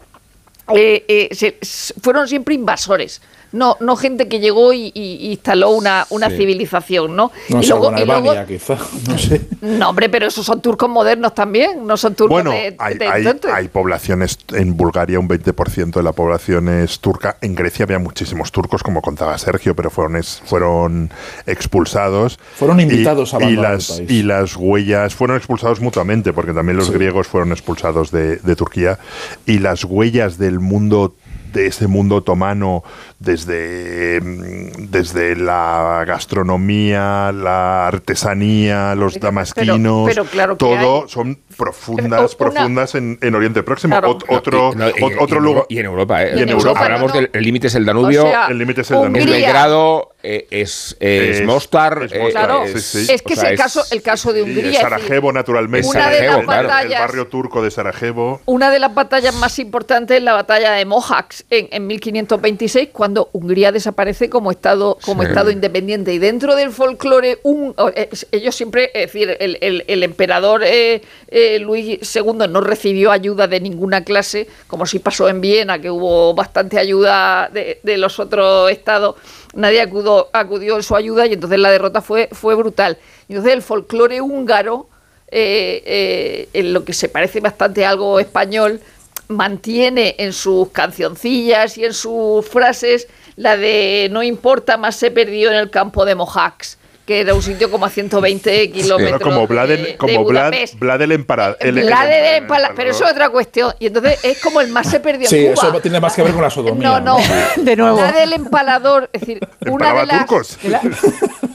Eh, fueron siempre invasores. No, no gente que llegó y, y- y instaló una, una Sí. civilización, ¿no? No y sé, luego- con y luego- Albania, quizá. No sé. no, hombre, pero esos son turcos modernos también, no son turcos Bueno, de, hay, de hay- poblaciones, en Bulgaria un 20% de la población es turca, en Grecia había muchísimos turcos, como contaba Sergio, pero fueron, es- fueron expulsados. Fueron invitados y, a y abandonar las, el país. y las huellas fueron expulsados mutuamente, porque también los Sí. griegos fueron expulsados de, de Turquía, y las huellas del mundo de ese mundo otomano desde, mm, desde la gastronomía, la artesanía, los damasquinos, pero claro todo hay. son profundas, una- profundas en, en Oriente Próximo. Claro. Ot- otro Y- no, y- ot- y otro en lugar. Y en Europa, ¿eh? Y en Europa. Hablamos No, no. del el límite es el Danubio. O sea, el límite es el Danubio. Hungría. Belgrado, eh, es, es, Es- Mostar. es eh, Mostar, Claro, sí, sí. es que o sea, es el caso, el caso de Hungría. Sarajevo, naturalmente. una de Sarajevo, las claro. el batallas barrio turco de Sarajevo. Una de las batallas más importantes es la batalla de Mohacs en, en 1526, cuando Hungría desaparece como estado, como Sí. estado independiente. Y dentro del folclore, un, ellos siempre, es decir, el, el- el emperador eh, eh, Luis II no recibió ayuda de ninguna clase, como si pasó en Viena, que hubo bastante ayuda de, los otros estados. Nadie acudió, acudió en su ayuda y entonces la derrota fue, brutal. Entonces el folclore húngaro eh, eh, en lo que se parece bastante a algo español, mantiene en sus cancioncillas y en sus frases la de no importa, más se perdió en el campo de Mojax, que era un sitio como a 120 kilómetros. como Vlad, el- de como Vlad, el emperador. el- el- Vlad de el- Empala- pero eso es otra cuestión. Y entonces es como el más se perdió Sí, en Cuba. eso tiene más que ver con la sodomía. No, no. De nuevo. Vlad el empalador, es decir, una de las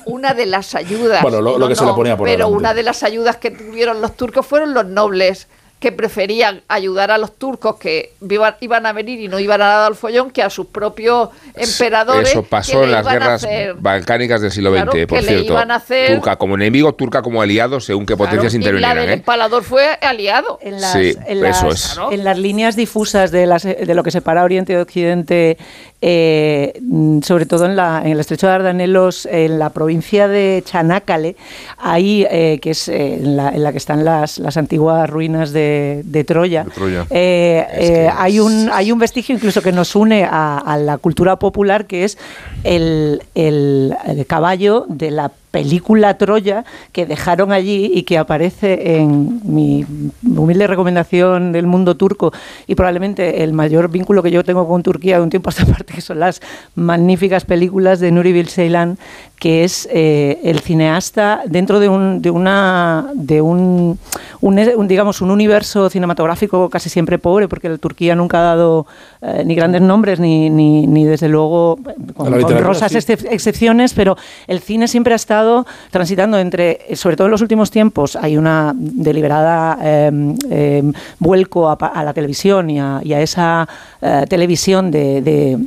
una de las ayudas. Bueno, lo- lo que se le ponía por Pero delante. una de las ayudas que tuvieron los turcos fueron los nobles que preferían ayudar a los turcos que iban a venir y no iban a dar al follón que a sus propios emperadores. Eso pasó en las guerras hacer- balcánicas del siglo XX, Claro, por que le cierto. iban a hacer- Turca como enemigo, turca como aliado, según qué Claro, potencias y la intervinieran. del ¿eh? empalador fue aliado. En las, Sí, en eso es. En las líneas difusas de, las- de lo que separa Oriente y Occidente, eh, mm, sobre todo en, la, en el estrecho de Dardanelos, en la provincia de Chanácale, ahí, eh, que es eh, en, la, en la que están las, las antiguas ruinas de, de Troya, De eh, hay, un, hay un vestigio incluso que nos une a, a la cultura popular, que es el, el- el caballo de la película Troya que dejaron allí y que aparece en mi humilde recomendación del mundo turco y probablemente el mayor vínculo que yo tengo con Turquía de un tiempo a esta parte, que son las magníficas películas de Nuri Bilge que es eh, el cineasta dentro de un, de una de un, un, un, digamos un universo cinematográfico casi siempre pobre porque Turquía nunca ha dado eh, ni grandes nombres ni, ni, ni desde luego con, La con rosas sí. excepciones pero el cine siempre ha estado transitando entre sobre todo en los últimos tiempos hay una deliberada eh, eh, vuelco a, a la televisión y a, y a esa eh, televisión de- de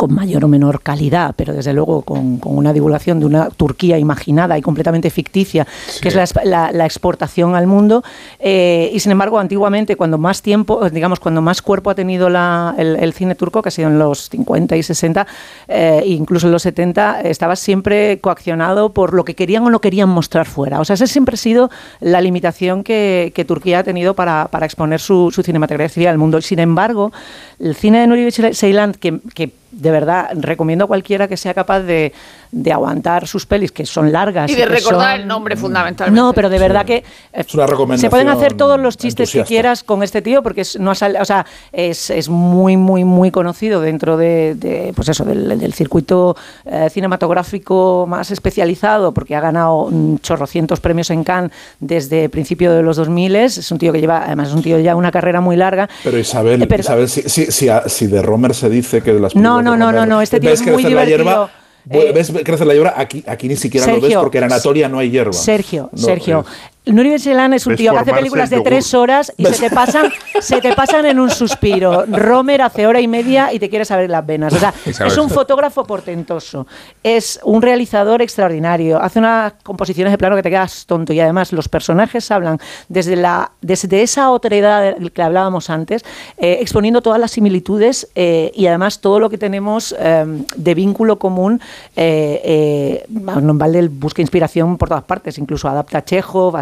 con mayor o menor calidad, pero desde luego con, con una divulgación de una Turquía imaginada y completamente ficticia, que es la, exp- la- la exportación al mundo. Eh, y sin embargo, antiguamente, cuando más tiempo, digamos, cuando más cuerpo ha tenido la- el, el cine turco, que ha sido en los 50 y 60, eh, incluso en los 70, estaba siempre coaccionado por lo que querían o no querían mostrar fuera. O sea, esa siempre ha sido la limitación que, que Turquía ha tenido para, para exponer su, su cinematografía al mundo. Sin embargo, el cine de Nuri Ceylan, que, que de verdad, recomiendo a cualquiera que sea capaz de, de aguantar sus pelis, que son largas. Y de recordar son- el nombre fundamentalmente. No, pero de verdad que eh, Es una recomendación se pueden hacer todos los chistes entusiasta. que quieras con este tío, porque es, no ha sal- o sea, es, es muy, muy, muy conocido dentro de, de, pues eso, del, del circuito eh, cinematográfico más especializado, porque ha ganado mm, chorrocientos premios en Cannes desde principio de los 2000. Es un tío que lleva, además es un tío ya una carrera muy larga. Pero Isabel, Eh, pero- Isabel si, si, si, a- si de Romer se dice que de las No, no, no, Romer no, no, este tío ves es muy divertido. hierba, Eh, ves crecer la hierba, aquí, aquí ni siquiera lo ves porque en Anatolia no hay hierba. Sergio, No, Sergio. eh, Nuri Beselán es un tío que hace películas el de tres horas y se te pasan, se te pasan en un suspiro. Romer hace hora y media y te quieres abrir las venas. O sea, es un fotógrafo portentoso, es un realizador extraordinario, hace unas composiciones de plano que te quedas tonto y además los personajes hablan desde la desde esa otredad del que hablábamos antes, eh, exponiendo todas las similitudes eh, y además todo lo que tenemos eh, de vínculo común. Eh, eh, Valde busca inspiración por todas partes, incluso adapta a Chekhov,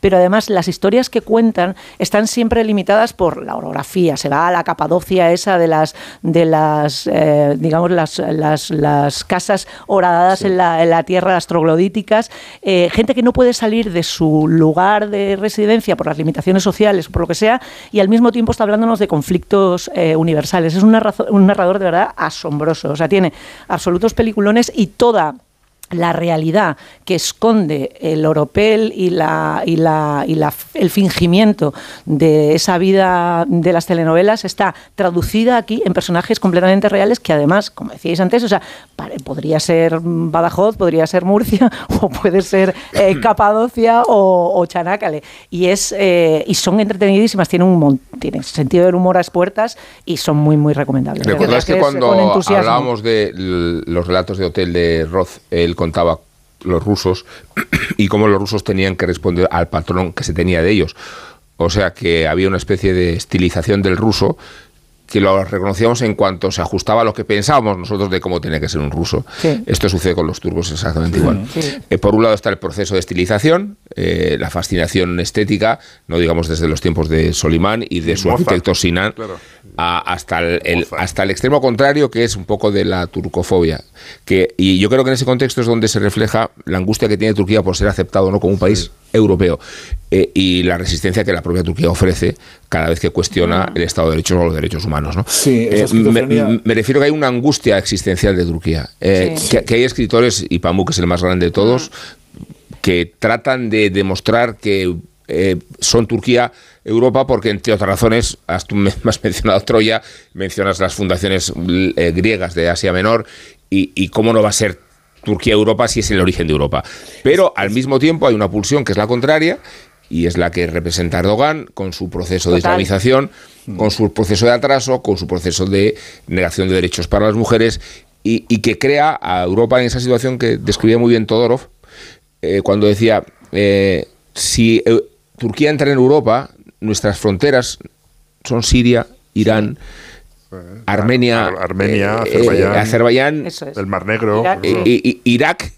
pero además las historias que cuentan están siempre limitadas por la orografía. Se va a la Capadocia esa de las, de las eh, digamos, las, las, las casas horadadas en, la, en la tierra, las troglodíticas, eh, gente que no puede salir de su lugar de residencia por las limitaciones sociales, por lo que sea, y al mismo tiempo está hablándonos de conflictos eh, universales. Es un, narrazo- un narrador de verdad asombroso. O sea, tiene absolutos peliculones y toda la realidad que esconde el oropel y, la, y, la, y la- el fingimiento de esa vida de las telenovelas está traducida aquí en personajes completamente reales que además, como decíais antes, o sea, podría ser Badajoz, podría ser Murcia o puede ser eh, Capadocia o, o Chanácale. Y, es, eh, y son entretenidísimas, tienen un tienen sentido del humor a expuertas y son muy, muy recomendables. ¿Recuerdas que cuando hablábamos de los relatos de hotel de Roth, él contaba los rusos y cómo los rusos tenían que responder al patrón que se tenía de ellos? O sea que había una especie de estilización del ruso que lo reconocíamos en cuanto se ajustaba a lo que pensábamos nosotros de cómo tenía que ser un ruso. Sí. Esto sucede con los turcos exactamente igual. Sí. Eh, por un lado está el proceso de estilización, eh, la fascinación estética, no digamos desde los tiempos de Solimán y de su Mozart, arquitecto Sinan, a- hasta, el, el- hasta el extremo contrario, que es un poco de la turcofobia. Que, y yo creo que en ese contexto es donde se refleja la angustia que tiene Turquía por ser aceptado o no como un país europeo eh, y la resistencia que la propia Turquía ofrece cada vez que cuestiona el Estado de Derechos o los derechos humanos. ¿no? Sí, Eh, me, refiero que hay una angustia existencial de Turquía. Eh, Sí. que, que hay escritores, y Pamuk es el más grande de todos, que tratan de demostrar que eh, son Turquía, Europa, porque entre otras razones, has, tú me has mencionado Troya, mencionas las fundaciones eh, griegas de Asia Menor, y, y cómo no va a ser Turquía Europa si es el origen de Europa. Pero al mismo tiempo hay una pulsión que es la contraria, y es la que representa Erdogan con su proceso de Total. islamización, con su proceso de atraso, con su proceso de negación de derechos para las mujeres, y, y que crea a Europa en esa situación que describía muy bien Todorov, eh, cuando decía, eh, si eh, Turquía entra en Europa, nuestras fronteras son Siria, Irán, Armenia, Ar- Armenia, eh, Azerbaiyán, eh, Azerbaiyán, Eso es. el Mar Negro. Irak, y- y- Irak,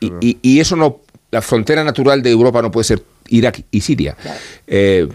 y, eso no, la frontera natural de Europa no puede ser Irak y Siria. Eh,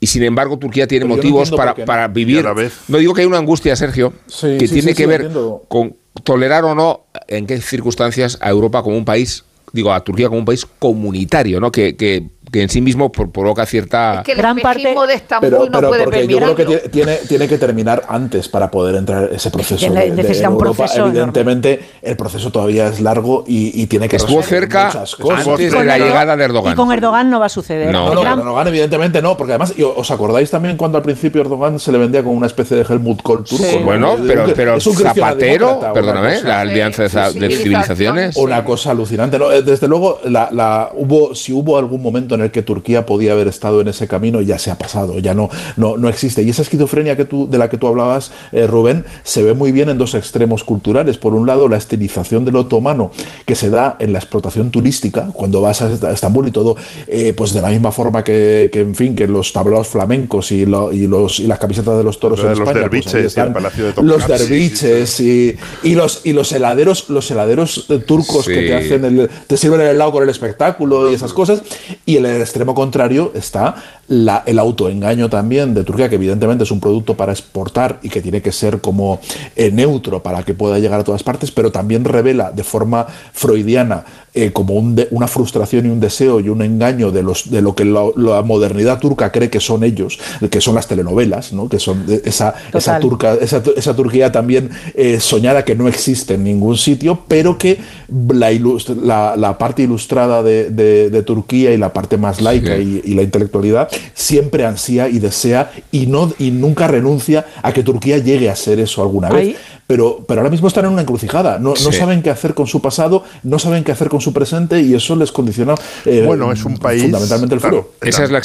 y sin embargo, Turquía tiene Pero yo no motivos para, no. para vivir. vez- No digo que hay una angustia, Sergio, Sí, que sí, tiene sí, que sí, ver entiendo. con tolerar o no, en qué circunstancias, a Europa como un país, digo, a Turquía como un país comunitario, ¿no? Que, que- que en sí mismo pro- provoca cierta. Es que el Gran parte- de Estambul Pero, no pero puede porque yo creo que tiene, tiene, que terminar antes para poder entrar ese proceso. De- de un Europa. proceso Evidentemente, el proceso todavía es largo y, y tiene que Estuvo cerca muchas cosas. antes de la llegada de Erdogan. Y con Erdogan no va a suceder. No, No, no, gran- con Erdogan evidentemente no, porque además, os acordáis también cuando al principio Erdogan se le vendía como una especie de Helmut Kohl turco. ¿no? Bueno, pero, pero es un cristiano Zapatero, perdóname, cosa. la alianza sí, de sí. civilizaciones. Una cosa alucinante. ¿no? Eh, Desde luego, la, la- hubo, si hubo algún momento en el que Turquía podía haber estado en ese camino, ya se ha pasado, ya no, no, no existe. Y esa esquizofrenia que tú, de la que tú hablabas, eh, Rubén, se ve muy bien en dos extremos culturales. Por un lado, la estilización del otomano que se da en la explotación turística, cuando vas a Est- a Estambul y todo, eh, pues de la misma forma que, que, en fin, que los tablaos flamencos y, lo- y los, y las camisetas de los toros en los España, pues y el Palacio de los derviches y, y los y los heladeros los heladeros eh, turcos que te hacen el, te sirven el helado con el espectáculo y esas cosas y el, el extremo contrario está el autoengaño también de Turquía, que evidentemente es un producto para exportar y que tiene que ser como eh, neutro para que pueda llegar a todas partes, pero también revela de forma freudiana eh, como un de- una frustración y un deseo y un engaño de, los, de lo que la, la modernidad turca cree que son ellos, que son las telenovelas, ¿no? que son de- esa, esa, turca, esa, esa Turquía también eh, soñada que no existe en ningún sitio, pero que la, ilus- la, la parte ilustrada de, de- de Turquía y la parte más laica y, y la intelectualidad siempre ansía y desea y, no, y nunca renuncia a que Turquía llegue a ser eso alguna vez. Ahí- Pero, pero ahora mismo están en una encrucijada, no, saben qué hacer con su pasado, no saben qué hacer con su presente y eso les condiciona eh, Bueno, es un país- fundamentalmente el futuro. Esa es la,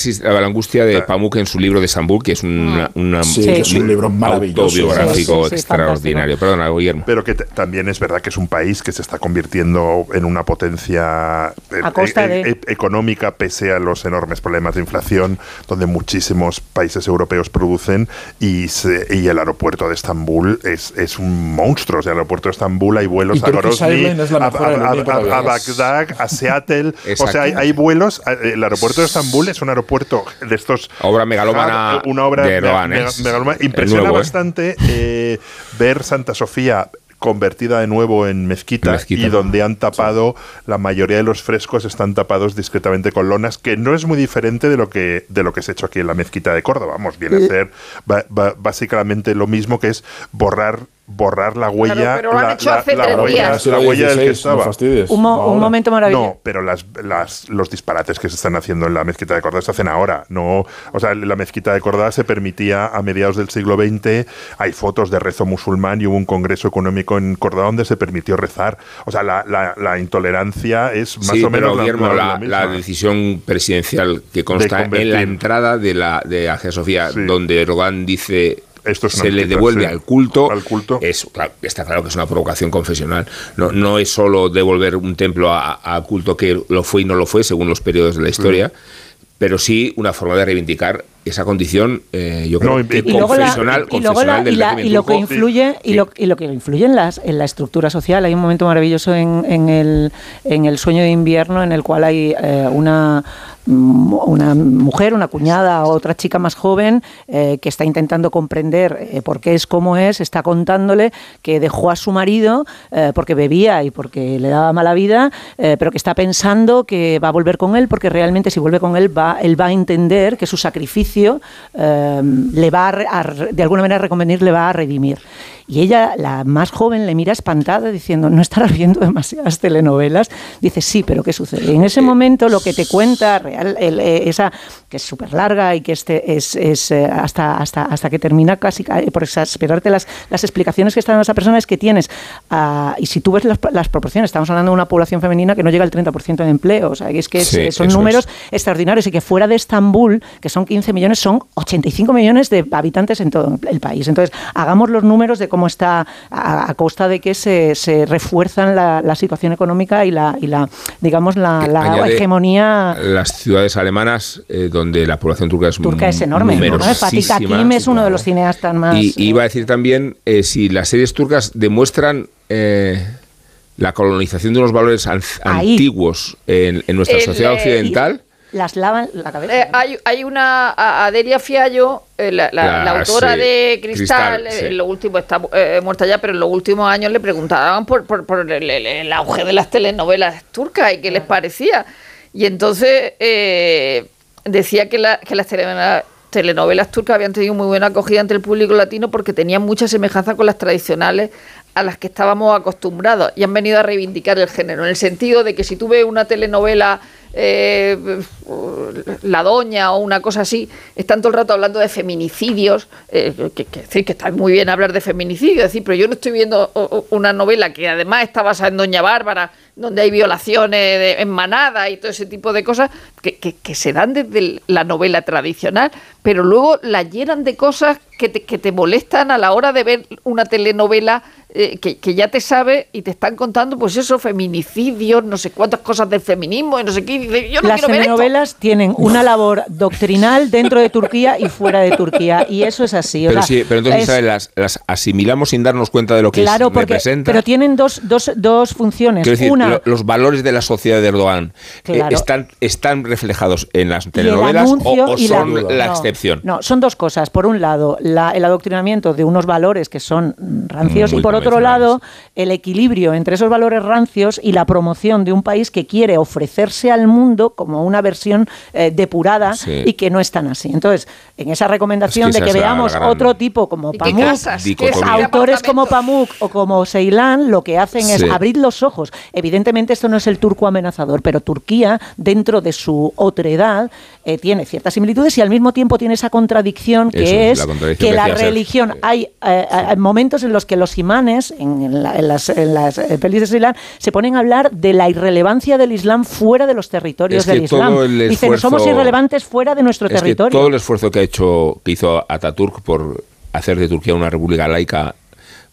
angustia de Pamuk en su libro de Estambul, que es una, una- Sí, es un libro maravilloso. autobiográfico Sí, sí, extraordinario. Perdona, Guillermo. Pero que también es verdad que es un país que se está convirtiendo en una potencia eh, A costa eh, de- económica pese a los enormes problemas de inflación, donde muchísimos países europeos producen y, se- y el aeropuerto de Estambul es, es un monstruo. O sea, el aeropuerto de Estambul hay vuelos a Grozny, a. Bagdad, a Seattle. o sea, hay, hay vuelos. El aeropuerto de Estambul es un aeropuerto de estos. Obra megalómana una obra de me- Erdogan, me- megalómana. El Impresiona nuevo, ¿eh? bastante eh, ver Santa Sofía convertida de nuevo en mezquita, Mezquita. y donde han tapado la mayoría de los frescos están tapados discretamente con lonas que no es muy diferente de lo que de lo que se ha hecho aquí en la mezquita de Córdoba vamos viene a ser ba- ba- básicamente lo mismo que es borrar borrar la huella pero lo han la, hecho la- hace la tres huella, la huella del que 16, no estaba. Un, mo- un Ahora. momento maravilloso. no, pero las, las, los disparates que se están haciendo en la mezquita de Córdoba se hacen ahora. No, o sea, la mezquita de Córdoba se permitía a mediados del siglo XX. Hay fotos de rezo musulmán y hubo un congreso económico en Córdoba donde se permitió rezar. O sea, la, la- la intolerancia es más Sí, o menos pero, la- Guillermo, la, la, la misma. la decisión presidencial que consta en la entrada de la de Hagia Sofía, Sí. donde Erdogan dice Esto es una se le devuelve sí. al culto, Al culto. Es, claro, está claro que es una provocación confesional. No, no es solo devolver un templo a, a culto que lo fue y no lo fue, según los periodos de la historia, pero sí una forma de reivindicar esa condición, eh, yo creo No, que y luego la- confesional, y confesional del y la- y lo que influye y lo, y lo que influye en las en la estructura social. Hay un momento maravilloso en, en el en el sueño de invierno en el cual hay eh, una mm, una mujer, una cuñada o otra chica más joven eh, que está intentando comprender eh, por qué es como es, está contándole que dejó a su marido eh, porque bebía y porque le daba mala vida, eh, pero que está pensando que va a volver con él porque realmente si vuelve con él va, él va a entender que su sacrificio eh, le va a, de alguna manera reconvenir, le va a redimir. Y ella, la más joven, le mira espantada diciendo, ¿no estarás viendo demasiadas telenovelas? Dice, sí, pero ¿qué sucede? Y en ese momento lo que te cuenta real, el- eh, esa que es súper larga y que este es, es, eh, hasta, hasta, hasta que termina casi eh, por exasperarte las, las explicaciones que está dando esa persona es que tienes, ah, y si tú ves las, las proporciones, estamos hablando de una población femenina que no llega al 30% de empleo, o sea, que es que es- Sí, son números extraordinarios y que fuera de Estambul, que son 15 millones, son 85 millones de habitantes en todo el país. Entonces, hagamos los números de cómo está a, a costa de que se, se refuerzan la, la situación económica y la, y la digamos, la, hegemonía Las ciudades alemanas, eh, donde la población turca es turca es enorme. ¿no? Fatih. Akim es uno de los cineastas más... Y iba a decir también eh, si las series turcas demuestran eh, la colonización de unos valores an- Ahí. antiguos en, en nuestra El, sociedad eh, occidental. Las lavan la cabeza. Eh, hay, hay una Adelia Fiallo, eh, la, la- La- la autora sí, de Cristal, Cristal, eh, sí. en lo último está eh, muerta ya, pero en los últimos años le preguntaban por, por- por el, el- el auge de las telenovelas turcas y qué les parecía. Y entonces eh, decía que, la- que las telenovelas, telenovelas turcas habían tenido muy buena acogida entre el público latino porque tenían mucha semejanza con las tradicionales a las que estábamos acostumbrados y han venido a reivindicar el género, en el sentido de que si tú ves una telenovela eh, La Doña o una cosa así, están todo el rato hablando de feminicidios, eh, que, que, está muy bien hablar de feminicidios, decir, pero yo no estoy viendo una novela que además está basada en Doña Bárbara, donde hay violaciones de- en manada y todo ese tipo de cosas que, que- se dan desde la novela tradicional, pero luego la llenan de cosas que te, que te molestan a la hora de ver una telenovela eh, que, que ya te sabe y te están contando, pues eso, feminicidios, no sé cuántas cosas del feminismo y no sé qué. y yo no Las quiero ver esto. telenovelas tienen una labor doctrinal dentro de Turquía y fuera de Turquía, y eso es así. o Pero, sea, sí, pero entonces es- Isabel, las, las asimilamos sin darnos cuenta de lo que Claro, porque, representa. pero tienen dos, dos, dos funciones. Quiero decir, Una lo- los valores de la sociedad de Erdogan eh, están, están reflejados en las telenovelas o, anuncio o y son la, no, excepción. No, son dos cosas. Por un lado, la- el adoctrinamiento de unos valores que son rancios Muy y por otro lado, el equilibrio entre esos valores rancios y la promoción de un país que quiere ofrecerse al mundo como una versión eh, depurada Sí. y que no es tan así. Entonces, en esa recomendación Es que de que veamos gran- otro tipo como Pamuk, casas? ¿Qué Dicotomía. autores como Pamuk o como Ceilán, lo que hacen es abrir los ojos. Evidentemente esto no es el turco amenazador, pero Turquía, dentro de su otredad, eh, tiene ciertas similitudes y al mismo tiempo tiene esa contradicción que Eso es, es, la contradicción que que la Sergio. religión, hay eh, eh, momentos en los que los imanes, en, en la- en las, en las, eh, pelis de Ceilán, se ponen a hablar de la irrelevancia del Islam fuera de los territorios Es que del Islam. todo el Dicen, esfuerzo- somos irrelevantes fuera de nuestro Es que territorio. todo el esfuerzo que ha hecho, que hizo Ataturk por hacer de Turquía una república laica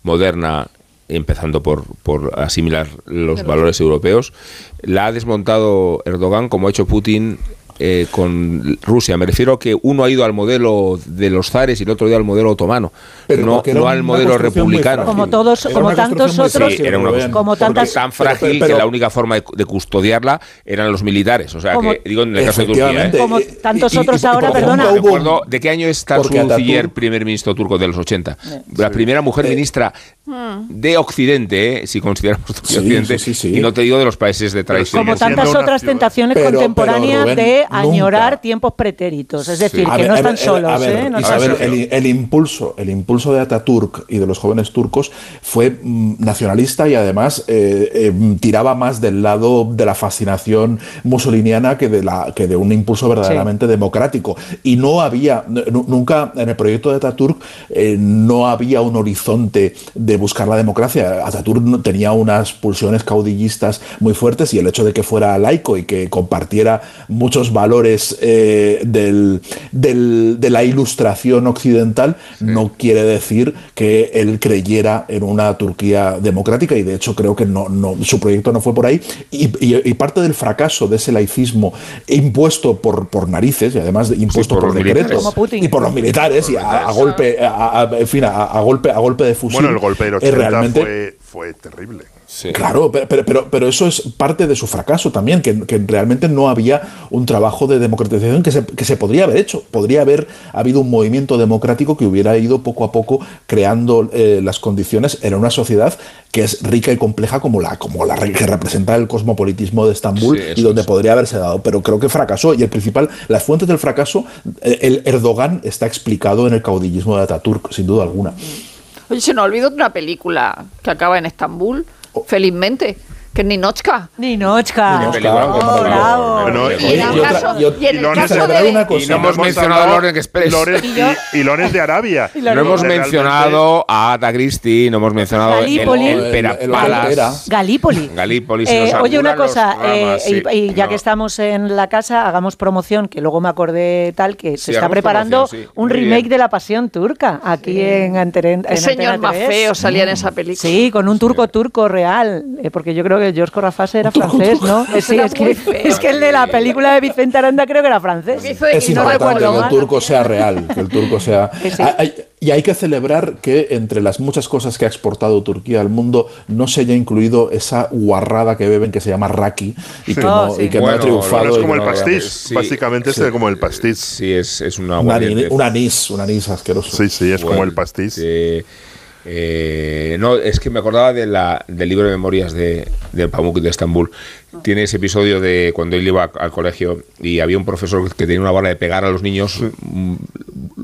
moderna, empezando por, por asimilar los valores europeos, la ha desmontado Erdogan como ha hecho Putin eh, con Rusia. Me refiero a que uno ha ido al modelo de los zares y el otro ha ido al modelo otomano, Pero no, al modelo republicano. Como todos, Era como tantos otros, era una como tantas tan frágil pero- pero- que la única forma de, de custodiarla eran los militares. O sea, Como- que digo en el caso de Turquía. ¿eh? Como y- tantos y- y- otros y ahora, perdona. Recuerdo, ¿De qué año es Tansu primer ministro turco de los 80? La primera mujer ministra de Occidente, ¿eh? si consideramos Occidente, sí, sí, sí. y no te digo de los países de tradición. como tantas otras tentaciones contemporáneas pero, Añorar tiempos pretéritos. Es decir, que ver, no están ver, solos. a ver, ¿eh? No Isabel, están solos. el, el impulso, el impulso de Ataturk y de los jóvenes turcos fue mm, nacionalista y además eh, eh, tiraba más del lado de la fascinación musoliniana que de, la, que de un impulso verdaderamente democrático. Y no había, nu- nunca en el proyecto de Ataturk eh, no había un horizonte de buscar la democracia. Ataturk no- tenía unas pulsiones caudillistas muy fuertes y el hecho de que fuera laico y que compartiera muchos valores eh, del, del- de la ilustración occidental no quiere decir que él creyera en una Turquía democrática y de hecho creo que no, no, su proyecto no fue por ahí y, y- y parte del fracaso de ese laicismo impuesto por, por narices y además de- impuesto por por, los decreto militares. Como Putin. y por los militares y a, a golpe a, a- en fin a, a golpe a golpe de fusil Bueno, el golpe del es 80 realmente fue, fue terrible. Sí. Claro, pero, pero, pero, eso es parte de su fracaso también, que, que realmente no había un trabajo de democratización que se, que se podría haber hecho. Podría haber habido un movimiento democrático que hubiera ido poco a poco creando eh, las condiciones en una sociedad que es rica y compleja como la, como la que representa el cosmopolitismo de Estambul Sí, y donde es. podría haberse dado. Pero creo que fracasó. Y el principal, las fuentes del fracaso, eh, el Erdogan está explicado en el caudillismo de Ataturk, sin duda alguna. Oye, se nos olvidó de una película que acaba en Estambul, felizmente, que es Ninochka. Ninochka. Oh, Y no hemos mencionado a Loren Express. Loren, Y y, Loren de Arabia. Y No hemos mencionado a Agatha Christie, no hemos mencionado el, Galípoli. el El- Pera el Palas. Galipera. Galípoli. Galípoli, Eh, oye, una cosa, eh, y, sí. y ya No. que estamos en la casa, hagamos promoción, que luego me acordé tal, que Sí, se está preparando sí. un remake bien. de La Pasión Turca, aquí en, en El señor Antena más 3. feo salía en esa película. Sí, con un turco turco real, eh, porque yo creo que George Corrafase era francés, ¿no? Sí, es que, es que el de la película de Vicente Aranda creo que era francés. Es y no importante que el turco sea real, que el turco sea... Sí. Hay- y hay que celebrar que entre las muchas cosas que ha exportado Turquía al mundo no se haya incluido esa guarrada que beben que se llama raki y que, Oh, no, sí. y que Bueno, no ha triunfado. Bueno, es como el no- pastiz. Sí. Básicamente es como el pastiz. Sí, es, es una Un, ani- un anís, un anís asqueroso. Sí, sí, es como Bueno, el pastiz. eh, eh, no, es que me acordaba de la, del libro de memorias de, de Pamuk de Estambul. Tiene ese episodio de cuando él iba al colegio y había un profesor que tenía una bala de pegar a los niños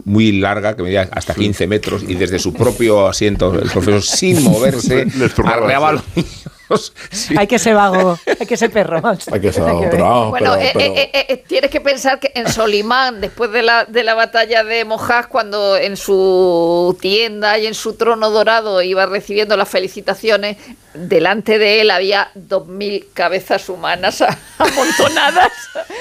muy larga, que medía hasta 15 metros, y desde su propio asiento, el profesor sin moverse, arreaba a los niños. Sí. Hay que ser vago, hay que ser perro. Hay que ser vago, ver. pero vamos, Bueno, pero- eh, pero- eh, eh, tienes que pensar que en Solimán, después de la, de la batalla de Mojas, cuando en su tienda y en su trono dorado iba recibiendo las felicitaciones, delante de él había dos mil cabezas humanas amontonadas.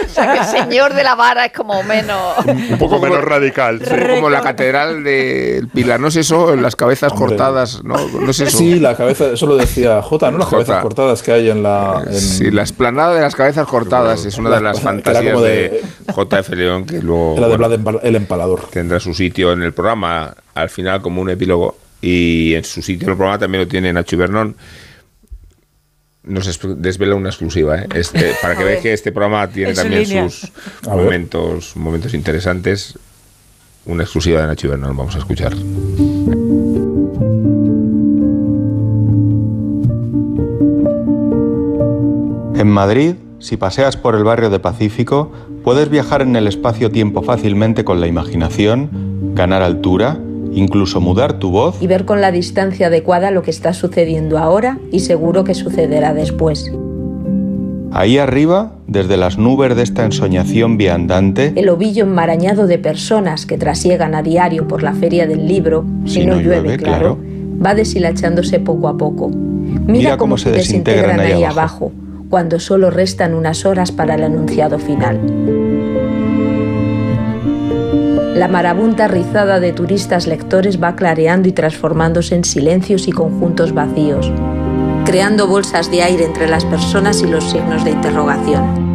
O sea que el señor de la vara es como menos... Un poco menos radical. sí. Como la catedral del Pilar, ¿no es eso? Las cabezas Hombre. cortadas, ¿no? ¿No es eso? Sí, la cabeza, eso lo decía J, ¿no? Las. Cabezas cortadas que hay en la... en- Sí, la esplanada de las cabezas cortadas es una de las fantasías de, de- JF León, que luego Era de bueno, el empalador. tendrá su sitio en el programa, al final como un epílogo, y en su sitio en el programa también lo tiene Nacho Ibernón. nos es- desvela una exclusiva, ¿eh? Este, para que veáis que este programa tiene también línea. sus momentos, momentos interesantes. Una exclusiva de Nacho Bernal, vamos a escuchar. En Madrid, si paseas por el barrio de Pacífico, puedes viajar en el espacio-tiempo fácilmente con la imaginación, ganar altura, incluso mudar tu voz y ver con la distancia adecuada lo que está sucediendo ahora y seguro que sucederá después. Ahí arriba, desde las nubes de esta ensoñación viandante, El ovillo enmarañado de personas que trasiegan a diario por la feria del libro, si, no, llueve, claro, va deshilachándose poco a poco. Mira, cómo, se desintegran, ahí abajo, cuando solo restan unas horas para el anunciado final. La marabunta rizada de turistas lectores va clareando y transformándose en silencios y conjuntos vacíos, creando bolsas de aire entre las personas y los signos de interrogación.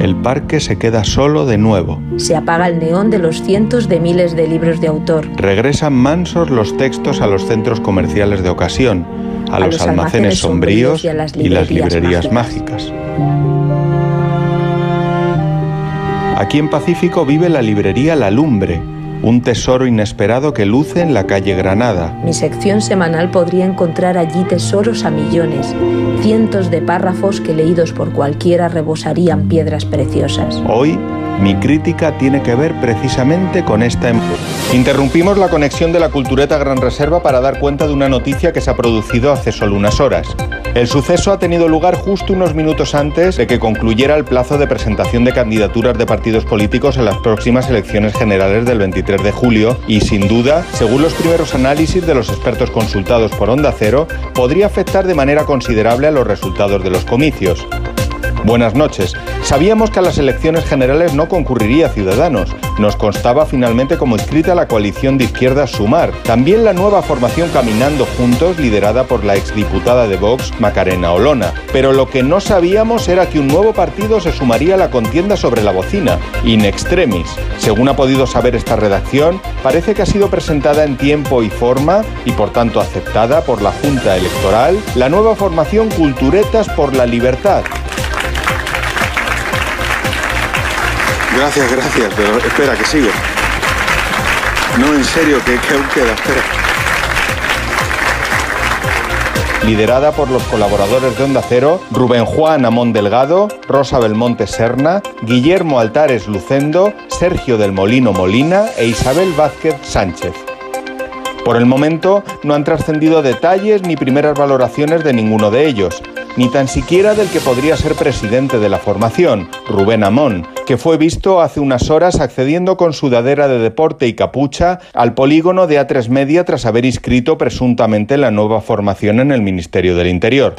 el parque se queda solo de nuevo. Se apaga el neón de los cientos de miles de libros de autor. Regresan mansos los textos a los centros comerciales de ocasión, a, los, almacenes, sombríos y a las y las librerías mágicas. Aquí en Pacífico vive la librería La Lumbre, un tesoro inesperado que luce en la calle Granada. Mi sección semanal podría encontrar allí tesoros a millones, cientos de párrafos que leídos por cualquiera rebosarían piedras preciosas. Hoy, mi crítica tiene que ver precisamente con esta em- Interrumpimos la conexión de la Cultureta Gran Reserva para dar cuenta de una noticia que se ha producido hace solo unas horas. El suceso ha tenido lugar justo unos minutos antes de que concluyera el plazo de presentación de candidaturas de partidos políticos en las próximas elecciones generales del 23 de julio y, sin duda, según los primeros análisis de los expertos consultados por Onda Cero, podría afectar de manera considerable a los resultados de los comicios. Buenas noches. Sabíamos que a las elecciones generales no concurriría Ciudadanos. Nos constaba finalmente como inscrita la coalición de izquierdas Sumar. También la nueva formación Caminando Juntos, liderada por la exdiputada de Vox, Macarena Olona. Pero lo que no sabíamos era que un nuevo partido se sumaría a la contienda sobre la bocina, In Extremis. Según ha podido saber esta redacción, parece que ha sido presentada en tiempo y forma y por tanto aceptada por la Junta Electoral la nueva formación Culturetas por la Libertad. Gracias, gracias, pero espera, que sigo. No, en serio, que, que aún queda, espera. liderada por los colaboradores de Onda Cero, Rubén Juan Amón Delgado, Rosa Belmonte Serna, Guillermo Altares Lucendo, Sergio del Molino Molina e Isabel Vázquez Sánchez. Por el momento no han trascendido detalles ni primeras valoraciones de ninguno de ellos, ni tan siquiera del que podría ser presidente de la formación, Rubén Amón, que fue visto hace unas horas accediendo con sudadera de deporte y capucha al polígono de A3 Media tras haber inscrito presuntamente la nueva formación en el Ministerio del Interior.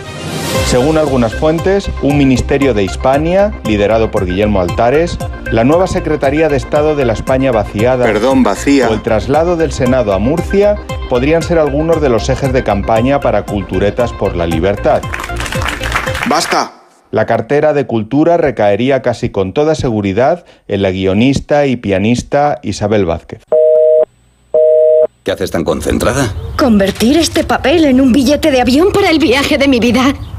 Según algunas fuentes, un ministerio de Hispania, liderado por Guillermo Altares, la nueva Secretaría de Estado de la España vaciada Perdón, vacía. o el traslado del Senado a Murcia podrían ser algunos de los ejes de campaña para Culturetas por la Libertad. ¡Basta! La cartera de cultura recaería casi con toda seguridad en la guionista y pianista Isabel Vázquez. ¿Qué haces tan concentrada? Convertir este papel en un billete de avión para el viaje de mi vida.